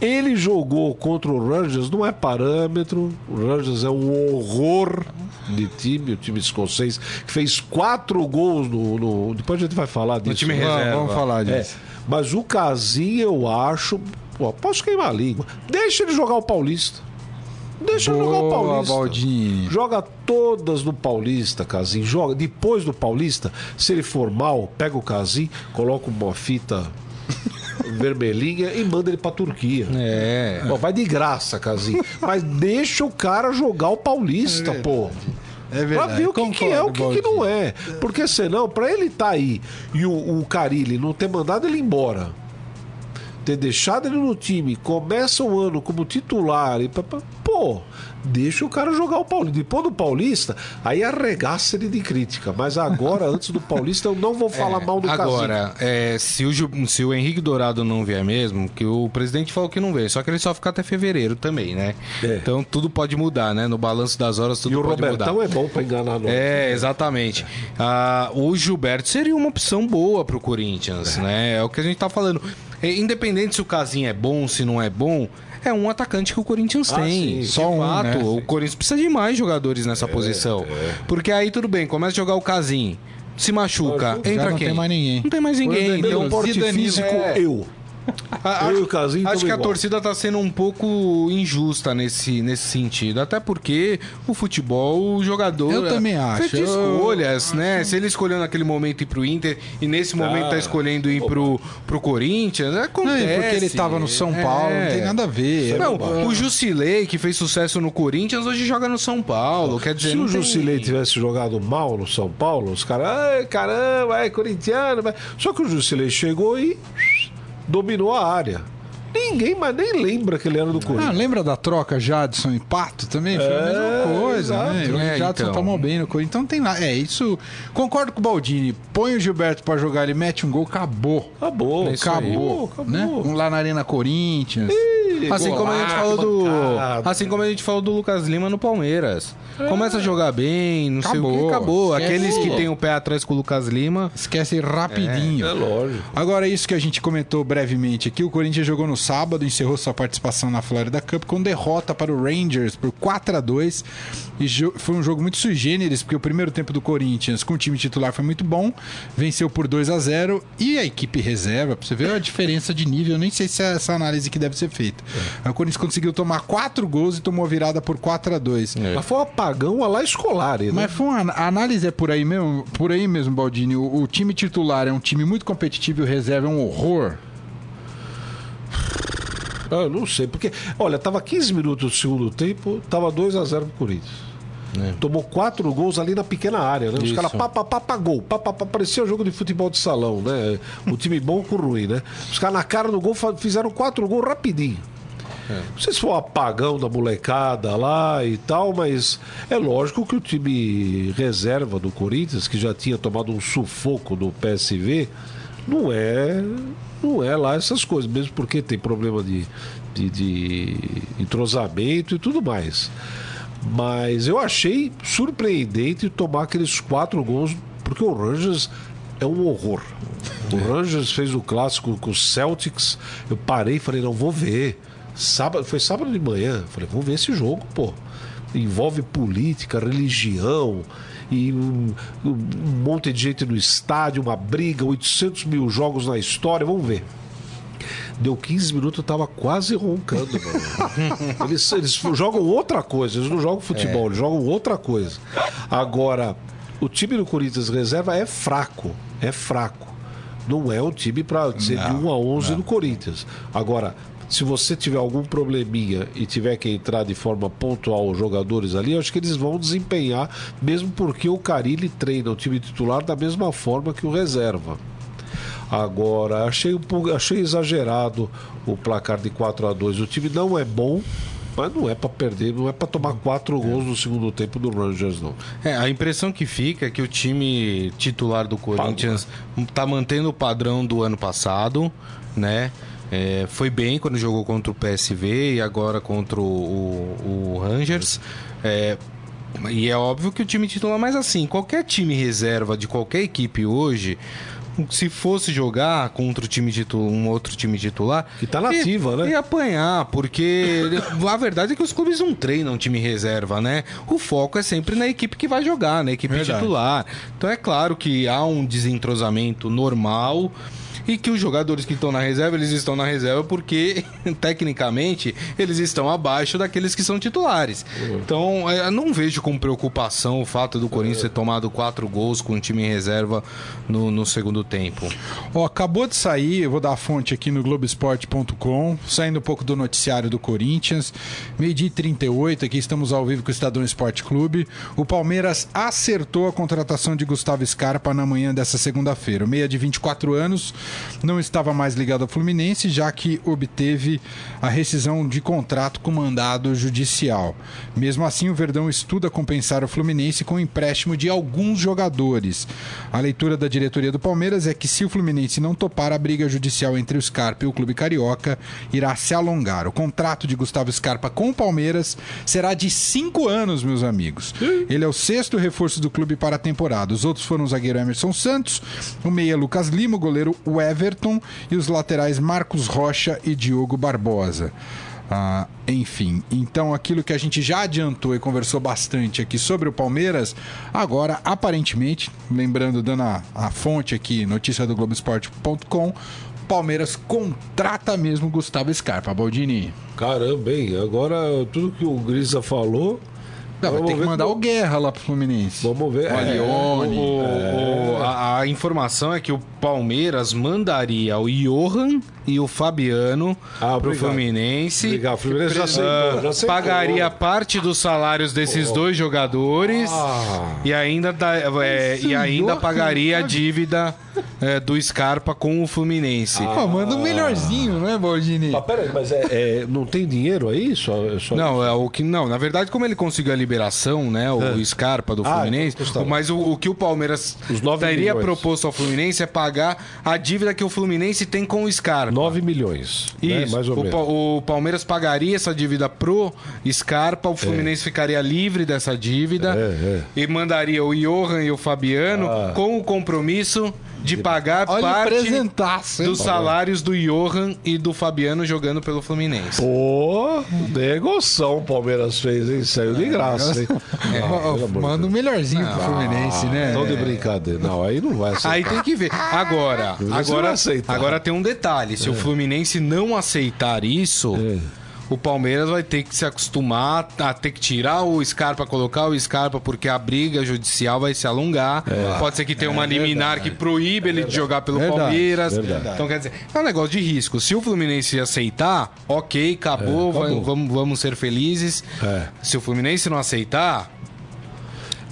Ele jogou contra o Rangers, não é parâmetro. O Rangers é um horror de time, o time escocês, que fez quatro gols no. no- depois a gente vai falar disso. time né? Vamos, reserva. vamos falar É, disso. mas o Casim, eu acho. Pô, posso queimar a língua. Deixa ele jogar o Paulista. Deixa ele jogar o Boa, Paulista. Joga todas no Paulista, Casim. Joga. Depois do Paulista, se ele for mal, pega o Casim, coloca uma fita vermelhinha e manda ele pra Turquia. É. Ó, vai de graça, Casim. Mas deixa o cara jogar o Paulista, pô. É Pra ver o que, que é, o que, que não é. Porque senão, pra ele estar aí e o, o Carilli não ter mandado ele embora, ter deixado ele no time, começa o ano como titular e pô, deixa o cara jogar o Paulista. Depois do Paulista, aí arregaça ele de crítica. Mas agora, antes do Paulista, eu não vou falar mal do. Agora, é, se, o, se o Henrique Dourado não vier mesmo, que o presidente falou que não veio, só que ele só fica até fevereiro também, né? É. Então tudo pode mudar, né? No balanço das horas tudo E o pode Robertão mudar. é bom pra enganar nós. É, exatamente. Ah, o Gilberto seria uma opção boa pro Corinthians, né? É o que a gente tá falando. É, Independente se o Casinho é bom, se não é bom, é um atacante que o Corinthians Ah, tem. sim. Só um, um, fato, né? o Corinthians precisa de mais jogadores nessa posição. Porque aí tudo bem, começa a jogar o Casinho. Se machuca, entra já não quem? tem mais ninguém. Não tem mais ninguém. Então, porte físico, É. eu. A- Eu e acho, o Casim acho que a igual. torcida tá sendo um pouco injusta nesse, nesse sentido. Até porque o futebol, o jogador. Eu também acho. Fez Eu- escolhas, né? Se ele escolheu naquele momento ir pro Inter e nesse momento Ah. tá escolhendo ir pro, pro Corinthians, Não, acontece. e porque ele tava no São Paulo, não tem nada a ver. É. Não, o Jusilei, que fez sucesso no Corinthians, hoje joga no São Paulo. Quer dizer, Se não o tem- Jusilei tivesse jogado mal no São Paulo, os caras, caramba, é corintiano. vai." Só que o Jusilei chegou e dominou a área. Ninguém mais nem lembra que ele era do Ah, Corinthians. lembra da troca Jadson e Pato também? Foi a É, mesma coisa, exato. né? O É, Jadson então. tá mal bem no Corinthians. Então não tem nada. É, isso. Concordo com o Baldini. Põe o Gilberto pra jogar, ele mete um gol, acabou. Acabou, É isso aí. Acabou, acabou. né? Um lá na Arena Corinthians. Assim como a gente golaço, falou do. Assim como a gente falou do Lucas Lima no Palmeiras. Começa a jogar bem, não sei o que, Acabou. acabou. Esquece. Aqueles que tem o pé atrás com o Lucas Lima. Esquece rapidinho. É lógico. Agora, isso que a gente comentou brevemente aqui, o Corinthians jogou no sábado, encerrou sua participação na Florida Cup com derrota para o Rangers por 4 a 2 e foi um jogo muito sui generis, porque o primeiro tempo do Corinthians com o time titular foi muito bom, venceu por 2 a 0 e a equipe reserva, pra você ver a diferença de nível, eu nem sei se é essa análise que deve ser feita. Aí O Corinthians conseguiu tomar 4 gols e tomou a virada por 4 a 2 Mas foi um apagão a lá escolar, né? mas foi uma, a análise é por aí mesmo, por aí mesmo, Baldini. O, o time titular é um time muito competitivo e o reserva é um horror. Ah, Eu não sei, porque, olha, tava 15 minutos do segundo tempo, tava 2 a 0 pro Corinthians. Tomou quatro gols ali na pequena área, né? Os caras pá, pá, pá, pá, gol. Pá, pá, pá, parecia jogo de futebol de salão, né? O time bom com o ruim, né? Os caras na cara do gol fizeram quatro gols rapidinho. Não sei se foi um apagão da molecada lá e tal, mas é lógico que o time reserva do Corinthians, que já tinha tomado um sufoco do PSV, não é, não é lá essas coisas, mesmo porque tem problema de, de, de entrosamento e tudo mais. Mas eu achei surpreendente tomar aqueles quatro gols, porque o Rangers é um horror. O Rangers fez o clássico com os Celtics. Eu parei e falei, não, vou ver. Sábado, foi sábado de manhã. Falei, vou ver esse jogo, pô. Envolve política, religião e um, um monte de gente no estádio, uma briga, 800 mil jogos na história. Vamos ver. Deu 15 minutos, eu tava quase roncando, mano. eles, eles jogam outra coisa, eles não jogam futebol, eles jogam outra coisa. Agora, o time do Corinthians reserva é fraco, é fraco. Não é um time para ser de 1 a 11 no Corinthians. Agora, se você tiver algum probleminha e tiver que entrar de forma pontual os jogadores ali, eu acho que eles vão desempenhar, mesmo porque o Carilli treina o time titular da mesma forma que o reserva. Agora, achei, um pouco- achei exagerado o placar de 4 a 2 O time não é bom, mas não é para perder, não é para tomar quatro gols no segundo tempo do Rangers, não. É, a impressão que fica é que o time titular do Corinthians tá mantendo o padrão do ano passado, né? É, foi bem quando jogou contra o PSV e agora contra o, o- Rangers. É, e é óbvio que o time titular, mas assim, qualquer time reserva de qualquer equipe hoje, se fosse jogar contra o time titular, um outro time titular, Que tá nativa, ia, né? ia apanhar, porque a verdade é que os clubes não treinam time reserva, né? O foco é sempre na equipe que vai jogar, na equipe Verdade. titular. Então é claro que há um desentrosamento normal e que os jogadores que estão na reserva, eles estão na reserva porque, tecnicamente, eles estão abaixo daqueles que são titulares. Então, é, eu não vejo com preocupação o fato do Corinthians ter tomado quatro gols com o time em reserva no, no segundo tempo. Ó, acabou de sair, eu vou dar a fonte aqui no Globoesporte.com, saindo um pouco do noticiário do Corinthians. Meio-dia e 38, aqui estamos ao vivo com o Estadão Esporte Clube. O Palmeiras acertou a contratação de Gustavo Scarpa na manhã dessa segunda-feira. Meia de 24 anos não estava mais ligado ao Fluminense, já que obteve a rescisão de contrato com mandado judicial. Mesmo assim, o Verdão estuda compensar o Fluminense com o empréstimo de alguns jogadores. A leitura da diretoria do Palmeiras é que se o Fluminense não topar a briga judicial entre o Scarpa e o clube carioca, irá se alongar. O contrato de Gustavo Scarpa com o Palmeiras será de cinco anos, meus amigos. Ele é o sexto reforço do clube para a temporada. Os outros foram o zagueiro Emerson Santos, o meia Lucas Lima, o goleiro Everton e os laterais Marcos Rocha e Diogo Barbosa. Ah, enfim, então aquilo que a gente já adiantou e conversou bastante aqui sobre o Palmeiras, agora aparentemente, lembrando, dando a, a fonte aqui, notícia do Globoesporte.com, Palmeiras contrata mesmo Gustavo Scarpa, Baldini. Caramba, hein? Agora tudo que o Grisa falou. Não, vai ter que mandar o Guerra lá pro Fluminense. Vamos ver. O É, Alione. O- o- a, a informação é que o Palmeiras mandaria o Johan e o Fabiano Ah, pro. Fluminense. Obrigado, o Fluminense já aceitou, Ah, já aceitou. pagaria parte dos salários desses dois jogadores Ah. e ainda, dá- é, e ainda pagaria a dívida é, do Scarpa com o Fluminense. Pô, manda o melhorzinho, né, Baldini? Mas peraí, mas é, é- não tem dinheiro aí? Só, só Não, é o que não. Na verdade, como ele conseguiu a liberação, né? O Scarpa do Ah, Fluminense. custava? mas o, o que o Palmeiras teria milhões. proposto ao Fluminense é pagar a dívida que o Fluminense tem com o Scarpa. 9 milhões. né? Isso. Mais ou o, menos. Pa- o Palmeiras pagaria essa dívida pro Scarpa, o Fluminense ficaria livre dessa dívida É, e mandaria o Johan e o Fabiano Ah. com o compromisso de pagar Olha parte dos salários do Johan e do Fabiano jogando pelo Fluminense. Pô, negoção o Palmeiras fez, hein? Saiu de graça, hein? Pelo amor Manda um melhorzinho pro Fluminense, né? Não de brincadeira. Não, aí não vai ser. Aí tem que ver. Agora, agora, aceitar. agora tem um detalhe. Se o Fluminense não aceitar isso, É. o Palmeiras vai ter que se acostumar a ter que tirar o Scarpa, colocar o Scarpa, porque a briga judicial vai se alongar. Pode ser que tenha uma liminar que proíbe ele de jogar pelo Verdade, Palmeiras. verdade. Então, quer dizer, é um negócio de risco. Se o Fluminense aceitar, ok, acabou, É, acabou. vamos, vamos ser felizes. É. Se o Fluminense não aceitar,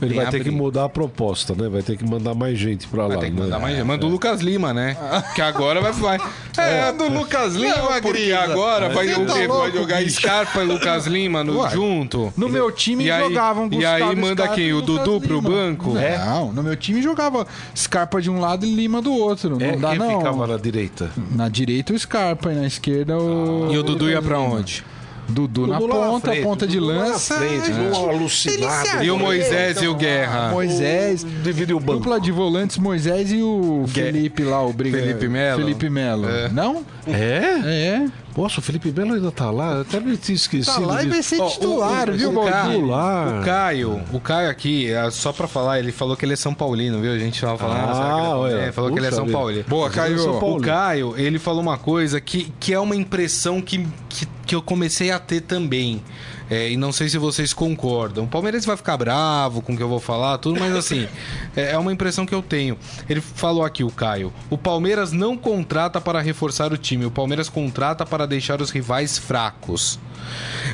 Ele vai ter que mudar a proposta, né? Vai ter que mandar mais gente pra lá. Vai ter que né? mandar mais. Manda o Lucas Lima, né? Que agora vai. vai é, do Lucas Lima, porque agora vai, tá vai louco, jogar bicho? Scarpa e Lucas Lima no, Ué, junto. No meu time E aí- jogavam E aí Gustavo manda Scarpa quem? O Dudu pro Lima. banco? Não, no meu time jogava Scarpa de um lado e Lima do outro. Não É, dá quem não. ficava na direita? Na direita o Scarpa e na esquerda o. E o Dudu ia pra onde? Dudu na Dudu lá ponta, frente, ponta de Dudu na lança. frente, Dudu alucinado. E o Moisés e o Guerra? Moisés. Divide o banco. Dupla de volantes, Moisés e o Felipe lá, o Briga. Felipe Melo? Felipe Melo. Não? É? É. Nossa, o Felipe Melo ainda tá lá. Eu até me tinha esquecido. Tá lá e vai disso. ser o- titular, o- viu, o Valdir? Caio, Titular. o Caio, o Caio aqui, é, só pra falar, ele falou que ele é São Paulino, viu? A gente tava falando. Ah, será que ele é- olha. é, falou que ele é São. Paulino. Boa, Caio. São Paulo. O Caio, ele falou uma coisa que, que é uma impressão que, que, que eu comecei a ter também. É, e não sei se vocês concordam. O Palmeiras vai ficar bravo com o que eu vou falar, tudo, mas assim, é, é uma impressão que eu tenho. Ele falou aqui, o Caio: o Palmeiras não contrata para reforçar o time, o Palmeiras contrata para deixar os rivais fracos.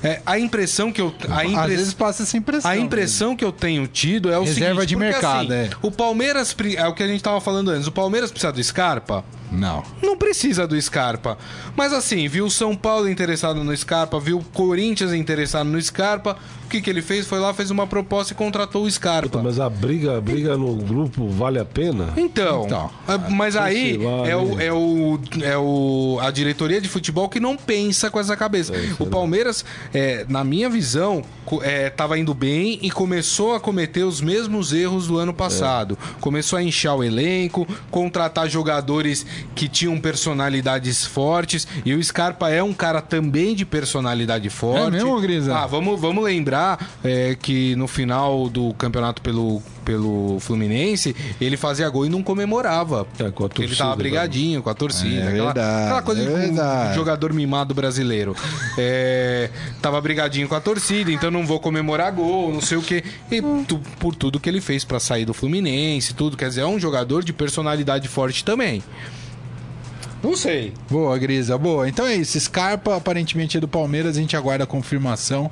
É, a impressão que eu. A Às impre- vezes passa essa impressão. a impressão que eu tenho tido é o Reserva seguinte, de porque, mercado, assim, é. O Palmeiras, é o que a gente tava falando antes, o Palmeiras precisa do Scarpa? Não. Não precisa do Scarpa. Mas assim, viu São Paulo interessado no Scarpa, viu Corinthians interessado no Scarpa. O que, que ele fez? Foi lá, fez uma proposta e contratou o Scarpa. Mas a briga, a briga no grupo vale a pena? Então, Então. é, mas aí lá, é, o, é, o, é o a diretoria de futebol que não pensa com essa cabeça. o Palmeiras, é, na minha visão, co- é, tava indo bem e começou a cometer os mesmos erros do ano passado. Começou a inchar o elenco, contratar jogadores que tinham personalidades fortes e o Scarpa é um cara também de personalidade forte. É mesmo, Grisa? Ah, vamos, vamos lembrar é, que no final do campeonato pelo, pelo Fluminense, ele fazia gol e não comemorava. É, com a Porque ele torcida, tava brigadinho com a torcida. É aquela, verdade, aquela coisa é de um jogador mimado brasileiro. É, tava brigadinho com a torcida, então não vou comemorar gol, não sei o quê. E tu- por tudo que ele fez pra sair do Fluminense, tudo. Quer dizer, é um jogador de personalidade forte também. Não sei. Boa, Grisa, boa. Então é isso. Scarpa aparentemente é do Palmeiras. A gente aguarda a confirmação.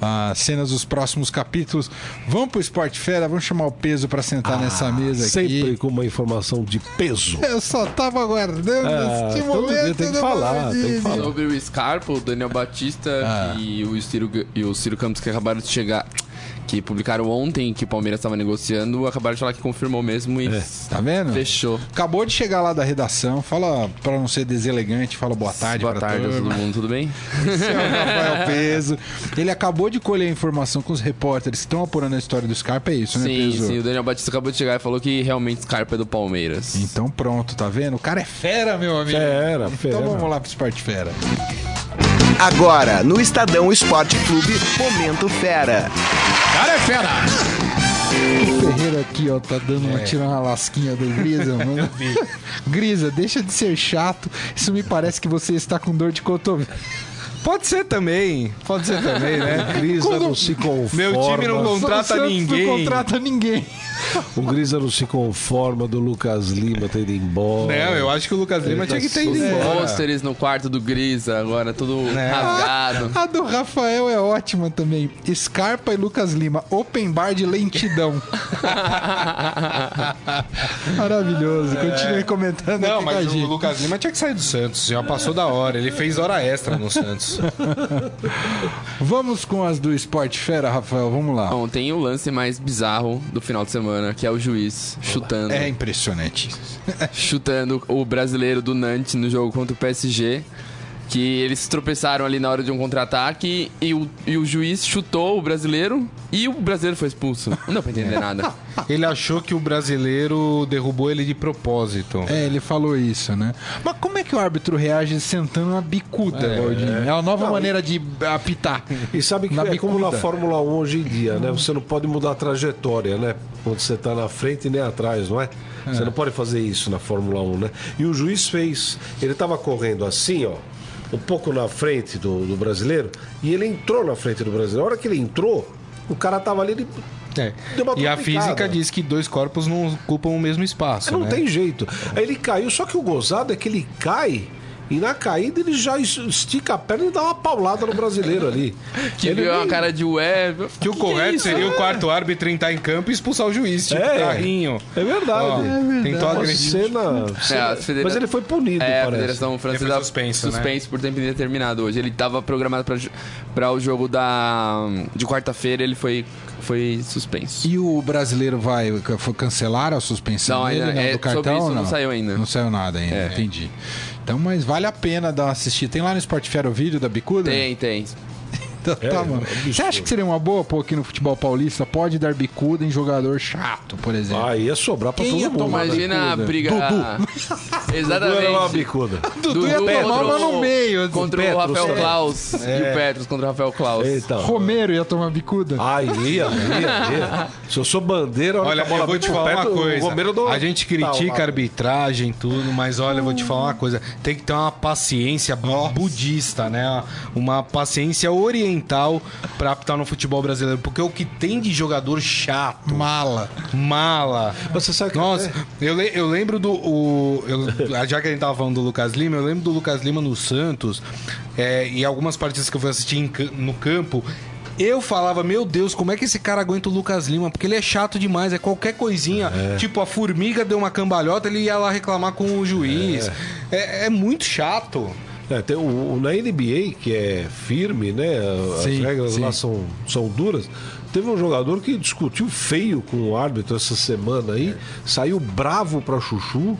As cenas dos próximos capítulos. Vamos pro Esporte Fera. Vamos chamar o peso pra sentar nessa mesa Sempre aqui. com uma informação de peso. Eu só tava aguardando Ah, este todo momento. dia tem que falar, tem que falar. Sobre o Scarpa, o Daniel Batista Ah. e, o Ciro, e o Ciro Campos que acabaram de chegar, que publicaram ontem que o Palmeiras estava negociando, acabaram de falar que confirmou mesmo e Tá vendo? fechou. Acabou de chegar lá da redação. Fala, pra não ser deselegante, fala boa tarde Boa pra tarde a todo mundo, tudo bem? Esse é o Rafael Peso. Ele acabou de colher a informação com os repórteres que estão apurando a história do Scarpa. É isso, né, sim, Peso? sim, o Daniel Batista acabou de chegar e falou que realmente Scarpa é do Palmeiras. Então pronto, tá vendo? O cara é fera, meu amigo. Fera, fera. Então vamos lá pro Esporte Fera. Agora, no Estadão Esporte Clube, Momento Fera. Cara é fera! O Ferreira aqui, ó, tá dando uma tirando uma lasquinha do Grisa, mano. Grisa, deixa de ser chato. Isso me parece que você está com dor de cotovelo. Pode ser também. Pode ser também, né? Grisa não se conforma. Meu time não contrata Santos ninguém. Não contrata ninguém. O Grisa não se conforma do Lucas Lima ter ido embora. Não, eu acho que o Lucas Lima Ele tinha tá que ter ido embora. Pôsteres no quarto do Grisa, agora tudo É. rasgado. A do Rafael é ótima também. Scarpa e Lucas Lima, open bar de lentidão. Maravilhoso. Continue comentando Não, a mas o. Lucas Lima tinha que sair do Santos. Já passou da hora. Ele fez hora extra no Santos. Vamos com as do Esporte Fera, Rafael. Vamos lá. Bom, tem o lance mais bizarro do final de semana, que é o juiz chutando, É impressionante. chutando o brasileiro do Nantes no jogo contra o PSG. Que eles tropeçaram ali na hora de um contra-ataque e o, e o juiz chutou o brasileiro e o brasileiro foi expulso. Não deu pra entender nada. Ele achou que o brasileiro derrubou ele de propósito. É, ele falou isso, né? Mas como é que o árbitro reage sentando uma bicuda, Valdinho? É uma nova maneira de apitar. E sabe que Na é como na bicuda. Fórmula 1 hoje em dia, né? Você não pode mudar a trajetória, né? Quando você tá na frente e nem atrás, não é? Você não pode fazer isso na Fórmula 1, né? E o juiz fez. Ele tava correndo assim, ó, um pouco na frente do, do brasileiro, e ele entrou na frente do brasileiro. A hora que ele entrou, o cara tava ali, ele É. E a física diz que dois corpos não ocupam o mesmo espaço. não né? tem jeito. Aí ele caiu, só que o gozado é que ele cai. E na caída ele já es- estica a perna e dá uma paulada no brasileiro ali. Que Ele viu uma nem- cara de ué. Que o correto seria o quarto árbitro entrar em campo e expulsar o juiz, tipo É. carrinho. É verdade. Ó, Tentou Uma agredir. cena, cena- a federa- Mas ele foi punido, É, a parece. Federação Francesa foi suspenso, né? suspenso por tempo indeterminado hoje. Ele estava programado para o jogo da de quarta-feira, ele foi foi suspenso. E o brasileiro vai foi cancelar a suspensão Não, dele, ainda- né, é, do cartão? sobre isso ou não saiu ainda. Não saiu nada ainda, É. entendi. Então, mas vale a pena dar uma assistida. Tem lá no Fera o vídeo da bicuda? Tem, tem. Tá, tá, mano. Você acha que seria uma boa pô aqui no futebol paulista? Pode dar bicuda em jogador chato, por exemplo. Ah, ia sobrar pra Quem todo ia mundo. tomar né? Imagina a briga. Dudu era uma Exatamente. bicuda. Dudu ia tomar contra uma no meio. Contra Petros, o Rafael é. Klaus. E o Petros contra o Rafael Klaus. Eita. Romero ia tomar bicuda. Ah, ia, ia, ia. Se eu sou bandeira, Olha, a bola eu vou te falar uma coisa. Romero do- A gente Tá critica a arbitragem e tudo, mas olha, eu vou te falar uma coisa. Tem que ter uma paciência budista, né? Uma paciência oriental pra apitar no futebol brasileiro. Porque o que tem de jogador chato, Mala. mala. Você sabe que Nossa, eu, le- eu lembro do. o- eu- já que a gente tava falando do Lucas Lima, eu lembro do Lucas Lima no Santos. É, e algumas partidas que eu fui assistir em no campo. Eu falava, meu Deus, como é que esse cara aguenta o Lucas Lima? Porque ele é chato demais, é qualquer coisinha. Tipo, a formiga deu uma cambalhota, ele ia lá reclamar com o juiz. É, é muito chato. É, tem o, o- na NBA, que é firme, né? As Sim, regras sim. lá são, são duras. Teve um jogador que discutiu feio com o árbitro essa semana aí, saiu bravo pra Chuchu.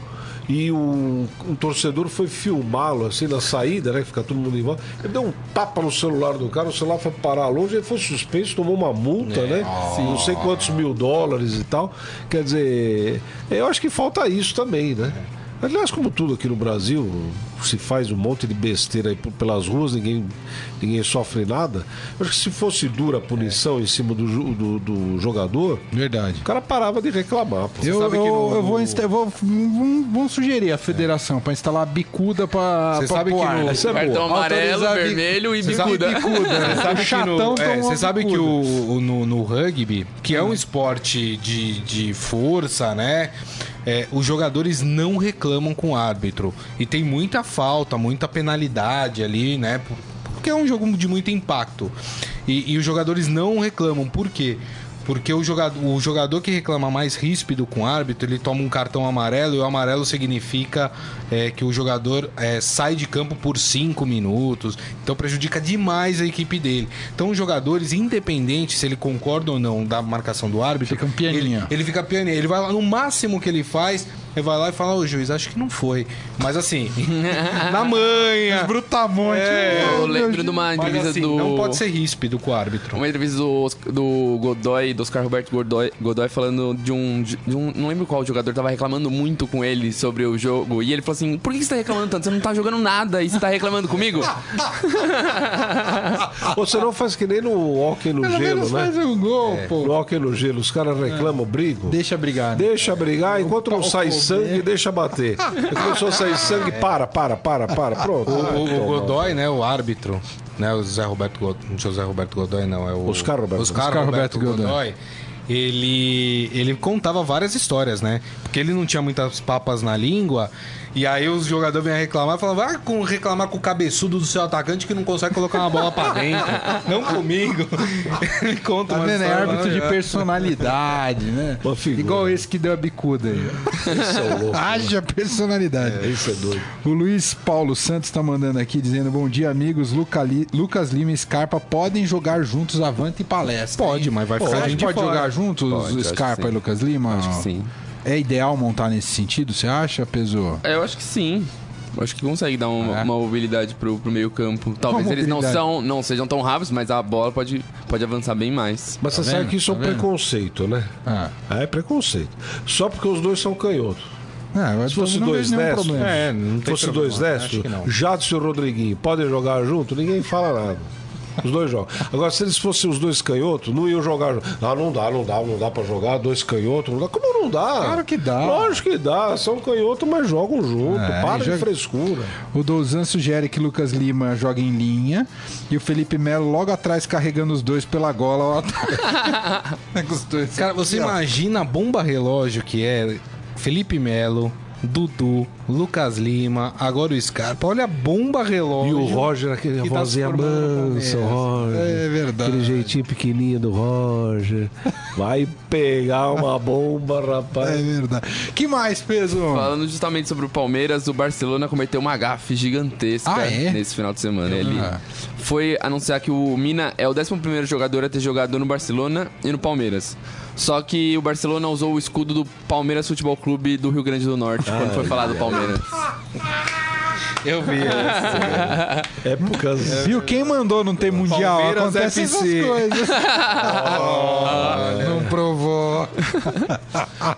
E um, um torcedor foi filmá-lo assim na saída, né? que Fica todo mundo em volta. Ele deu um tapa no celular do cara, o celular foi parar longe, ele foi suspenso, tomou uma multa, né? Não sei quantos mil dólares e tal. Quer dizer, eu acho que falta isso também, né? Aliás, como tudo aqui no Brasil, se faz um monte de besteira aí pelas ruas, ninguém, ninguém sofre nada. Eu acho que se fosse dura a punição em cima do, do, do jogador, Verdade. o cara parava de reclamar. Pô. Eu, sabe eu, que no- eu vou, insta- eu vou vamos, vamos sugerir a federação pra instalar bicuda pra, Você pra sabe pôr que ar, no- né? Essa é boa. Cartão amarelo, Autorizar bi- vermelho e Você sabe- bicuda. Bicuda. Você sabe O que, chatão é, você sabe que o- no, no rugby, que é um esporte de, de força, né? É, os jogadores não reclamam com o árbitro. E tem muita falta, muita penalidade ali, né? por- Porque é um jogo de muito impacto. E, e os jogadores não reclamam. Por quê? Porque o jogador, o jogador que reclama mais ríspido com o árbitro, ele toma um cartão amarelo e o amarelo significa é, que o jogador é, sai de campo por cinco minutos. Então prejudica demais a equipe dele. Então os jogadores, independente se ele concorda ou não da marcação do árbitro, Ficam pianinho. ele, ele fica pianinho. Ele vai lá, no máximo que ele faz, ele vai lá e fala, ô juiz, acho que não foi. Mas assim, na manha. Brutamonte. É, Eu lembro de uma entrevista assim, do. não pode ser ríspido com o árbitro. Uma entrevista do, do Godoy, do Oscar Roberto Godoy, Godoy falando de um, de um. Não lembro qual jogador tava reclamando muito com ele sobre o jogo. E ele falou assim: Por que você tá reclamando tanto? Você não tá jogando nada e você tá reclamando comigo? Ou você não faz que nem no hockey no Pelo gelo, menos né? faz um gol, É. pô. No hockey no gelo, os caras reclamam, brigam. Deixa brigar. né? Deixa brigar, enquanto não pau sai sangue, deixa bater. Começou a sair sangue, para, para, para, para. Pronto. O, o- o tomar. Godoy, né, o árbitro, né, o José Roberto Godoy, José Roberto Godoy não, é o Oscar Roberto. Oscar, Oscar Roberto, Roberto Godoy. Godoy. ele, ele contava várias histórias, né? Porque ele não tinha muitas papas na língua. E aí os jogadores vinham reclamar e falavam, vai com, reclamar com o cabeçudo do seu atacante que não consegue colocar uma bola pra dentro. não comigo. ele conta Tá uma vendo? É árbitro de personalidade, né? Figura. Igual esse que deu a bicuda aí. Isso é louco. Haja personalidade. Isso é doido. O Luiz Paulo Santos tá mandando aqui dizendo: Bom dia, amigos. Luca Li- Lucas Lima e Scarpa podem jogar juntos avante e palestra. Pode, hein? mas vai Você ficar acha gente pode fora. jogar juntos, Pode, Scarpa e Lucas Lima? Acho que sim. É ideal montar nesse sentido, você acha, Pesou? É, eu acho que sim. Eu Acho que consegue dar uma, É. uma mobilidade pro, pro meio campo. Talvez eles não, são, não sejam tão rápidos, mas a bola pode, pode avançar bem mais. Mas você Tá sabe vendo? que isso é Tá um vendo? preconceito, né? Ah. É preconceito. Só porque os dois são canhotos. Não, eu Se fosse não dois destros. É, Se fosse problema, dois destros. Jadson e Rodriguinho podem jogar junto, ninguém fala nada. Os dois jogam. Agora, se eles fossem os dois canhotos, não iam jogar. Ah, não dá, não dá, não dá pra jogar dois canhotos. Não dá. Como não dá? Claro que dá. Lógico que dá. São canhotos, mas jogam junto. É, Para joga- de frescura. O Douzan sugere que Lucas Lima joga em linha e o Felipe Melo logo atrás carregando os dois pela gola. Ó. É com os dois. Cara, você imagina a bomba relógio que é Felipe Melo, Dudu, Lucas Lima, agora o Scarpa. Olha a bomba relógio. E o Roger, aquele que tá vozinha mansa, o. Roger. É verdade. Aquele jeitinho pequenininho do Roger. Vai pegar uma bomba, rapaz. É verdade. Que mais, peso? Falando justamente sobre o Palmeiras, o Barcelona cometeu uma gafe gigantesca Ah, é? nesse final de semana. Ele Ah. foi anunciar que o Mina é o 11 jogador a ter jogado no Barcelona e no Palmeiras. Só que o Barcelona usou o escudo do Palmeiras Futebol Clube do Rio Grande do Norte quando foi falar do Palmeiras. Eu vi. Épocas. Viu? Quem mandou não ter mundial? Palmeiras Acontece essas FC. coisas. Não provou.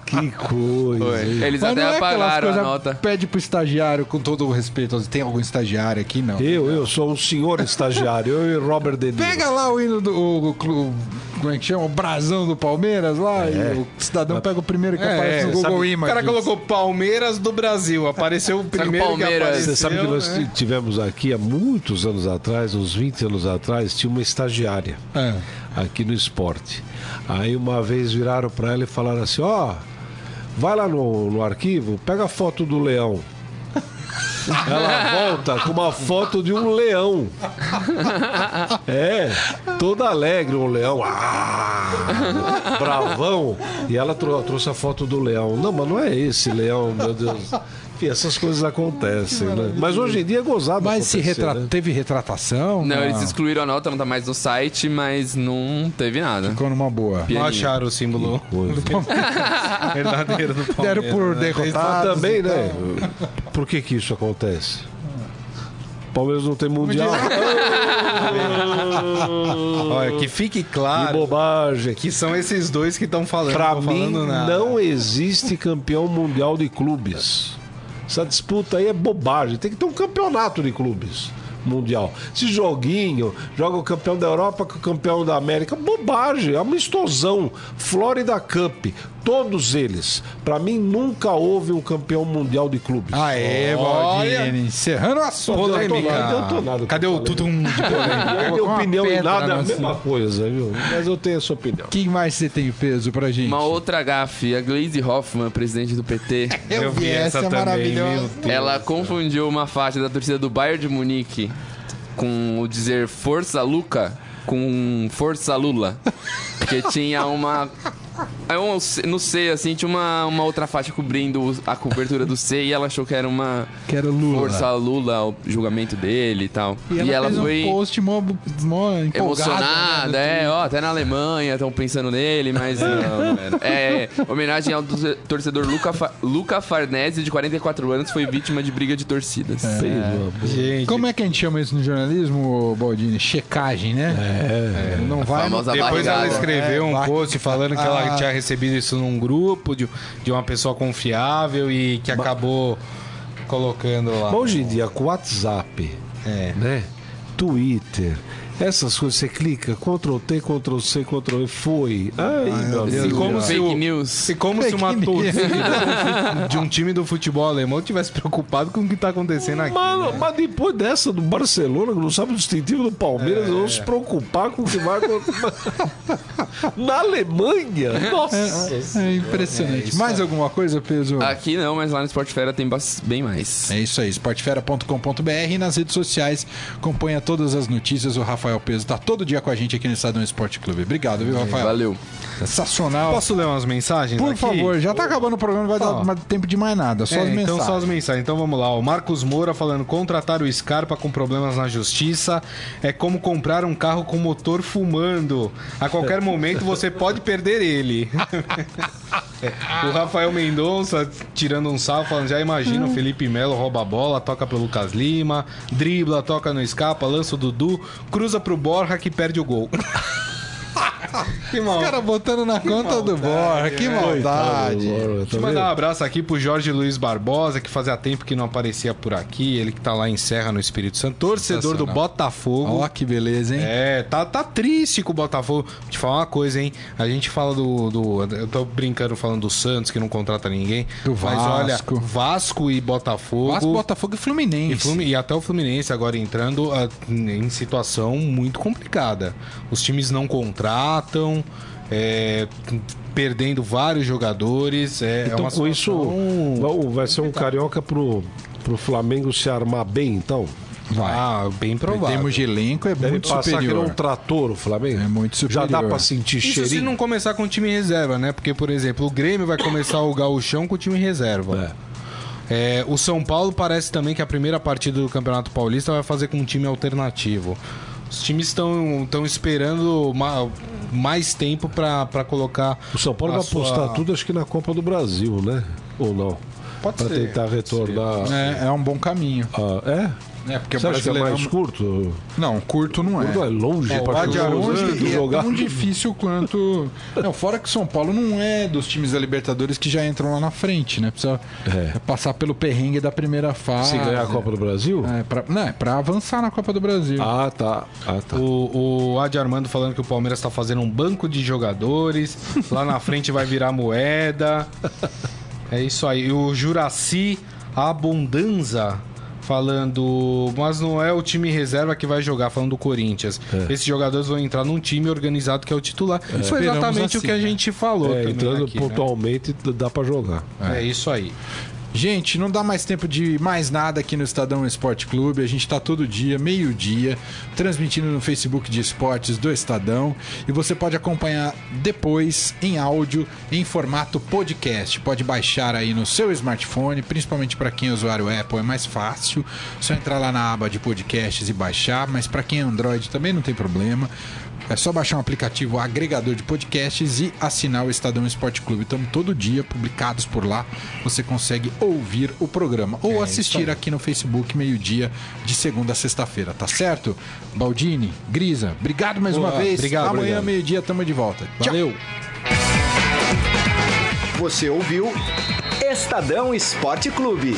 Que coisa. Foi. Eles Mas até não é aquelas apagaram a coisas, nota. Pede pro estagiário, com todo o respeito. Tem algum estagiário aqui? Não. Eu, eu sou um senhor estagiário. Eu e Robert De Niro. Pega lá o hino do. O, o como é que chama? O brasão do Palmeiras lá. E o cidadão pega o primeiro que aparece no Google sabe- O Images. cara colocou Palmeiras do Brasil. Apareceu o primeiro que Palmeiras? apareceu. Você sabe que nós né? tivemos aqui há muitos anos atrás, uns 20 anos atrás, tinha uma estagiária É. aqui no esporte. Aí uma vez viraram para ela e falaram assim: ó, vai lá no, no arquivo, pega a foto do leão. Ela volta com uma foto de um leão. É, toda alegre, um leão. Ah, bravão. E ela trou- trouxe a foto do leão. Não, mas não é esse leão, meu Deus. Enfim, essas coisas acontecem, né? Mas hoje em dia é gozado. Mas se né? teve retratação? Não, eles excluíram a nota, não tá mais no site, mas não teve nada. Ficou numa boa. Pianinho. Não acharam o símbolo verdadeiro do Palmeiras. Deram por né? Mas derrotados. também, né? Por que que isso acontece? Palmeiras não tem mundial. Olha, que fique Que claro bobagem. que são esses dois que estão falando. Pra não mim, falando nada. não existe campeão mundial de clubes. Essa disputa aí é bobagem. Tem que ter um campeonato de clubes mundial. Esse joguinho, joga o campeão da Europa com o campeão da América. Bobagem, é uma explosão. Florida Cup, todos eles. Pra mim, nunca houve um campeão mundial de clubes. Aê, Baldini. Encerrando o assunto. Polêmica. Não adiantou nada. Cadê o tutum de polêmica? Minha opinião em nada é a mesma coisa, viu? Mas eu tenho essa opinião. Quem mais você tem peso pra gente? Uma outra gafe, a Glaze Hoffman, presidente do PT, Eu, vi essa, também, maravilhosa. meu Deus. ela confundiu uma faixa da torcida do Bayern de Munique com o dizer Força Luca com Força Lula. Porque tinha uma. É um- No C, assim, tinha uma, uma outra faixa cobrindo a cobertura do C e ela achou que era uma Que era Lula. Força Lula, o julgamento dele e tal. E ela, fez foi um post mó, mó emocionada, né? é, ó, até na Alemanha estão pensando nele, mas não, não era. É, homenagem ao torce- torcedor Luca, Fa- Luca Farnese, de 44 anos, foi vítima de briga de torcidas. Amor. Gente, Como é que a gente chama isso no jornalismo, Baldini? Checagem, né? É. Não vai. Depois ela barrigada. escreveu É, um vai- post falando que ela Ah. tinha recebido isso num grupo de, de uma pessoa confiável e que acabou colocando lá. Mas hoje em dia, com WhatsApp, É. né? Twitter, Essas coisas, você clica, Ctrl T, Ctrl C, Ctrl V, foi. Ai, meu E Deus. como se Fake o- news. E como se uma Fake torcida de um time do futebol alemão tivesse preocupado com o que tá acontecendo aqui. Mano, né? mas depois dessa do Barcelona, que não sabe o distintivo do Palmeiras, vão se preocupar com o que vai acontecer. Na Alemanha? Nossa! É impressionante. Mais alguma coisa, Peso? Aqui não, mas lá no Sport Fera tem bem mais. É isso aí, esportefera.com.br e nas redes sociais acompanha todas as notícias. O Rafael Peso tá todo dia com a gente aqui no Estadão Esporte Clube. Obrigado, viu, Rafael? Valeu. Sensacional. Posso ler umas mensagens Por aqui? favor, já tá acabando o programa, não vai Ó. dar mais tempo de mais nada. Só É, as então mensagens. só as mensagens. Então vamos lá. O Marcos Moura falando: contratar o Scarpa com problemas na justiça é como comprar um carro com motor fumando. A qualquer momento você pode perder ele. O Rafael Mendonça tirando um salvo, falando: já imagina o Felipe Melo rouba a bola, toca pro Lucas Lima, dribla, toca no escapa, lança o Dudu, cruza pro Borja que perde o gol. que mal. Os caras botando na conta do Borja, que maldade. Deixa eu mandar um abraço aqui pro Jorge Luiz Barbosa, que fazia tempo que não aparecia por aqui. Ele que tá lá em Serra, no Espírito Santo. Torcedor do. Botafogo. Ó, que beleza, hein? É, tá, tá triste com o Botafogo. Vou te falar uma coisa, hein? A gente fala do, do- Eu tô brincando falando do Santos, que não contrata ninguém. Do Mas olha, Vasco. Vasco e Botafogo. Vasco, Botafogo e Fluminense. E, e até o Fluminense agora entrando ah, em situação muito complicada. Os times não contratam, é, perdendo vários jogadores. É, é Então, uma com isso, vai- ser um carioca pro, pro Flamengo se armar bem, então? Vai. Ah, bem Em provável. termos de elenco, é Deve muito passar que superior. um trator o Flamengo? É muito Já dá superior. pra sentir Isso se cheirinho? não começar com o time reserva, né? Porque, por exemplo, o Grêmio vai começar o gauchão com o time reserva. É, o São Paulo parece também que a primeira partida do Campeonato Paulista vai fazer com um time alternativo. Os times estão esperando ma- mais tempo pra colocar. O São Paulo vai apostar sua- tudo, acho que na Copa do Brasil, né? Ou não? Pode Pra ser. tentar retornar. É, é um bom caminho. Ah, é? É, porque Você o acha que é brasileiro mais curto? Não, curto não é. Não é longe É, jogar, Aronde é jogar. tão difícil quanto... Não, fora que São Paulo não é dos times da Libertadores que já entram lá na frente, né? Precisa É. passar pelo perrengue da primeira fase. Se ganhar a Copa do Brasil? É, pra, não, é pra avançar na Copa do Brasil. Ah, tá. Ah, tá. O, o Adi Armando falando que o Palmeiras tá fazendo um banco de jogadores. lá na frente vai virar moeda. É isso aí. E o Juraci Abundanza falando, mas não é o time reserva que vai jogar, falando do Corinthians. É. Esses jogadores vão entrar num time organizado que é o titular. Foi Esperamos exatamente o assim, que a né? gente falou É, entrando aqui, né? pontualmente, dá pra jogar. É isso aí. Gente, não dá mais tempo de mais nada aqui no Estadão Esporte Clube. A gente tá todo dia, meio-dia, transmitindo no Facebook de esportes do Estadão. E você pode acompanhar depois em áudio, em formato podcast. Pode baixar aí no seu smartphone, principalmente para quem é usuário Apple, é mais fácil. Só entrar lá na aba de podcasts e baixar. Mas para quem é Android também não tem problema. É só baixar um aplicativo agregador de podcasts e assinar o Estadão Esporte Clube. Estamos todo dia publicados por lá. Você consegue ouvir o programa ou assistir aqui no Facebook, meio-dia, de segunda a sexta-feira, tá certo? Baldini, Grisa, obrigado mais uma vez. obrigado, Amanhã, meio-dia, tamo de volta. Tchau. Valeu. Você ouviu Estadão Esporte Clube.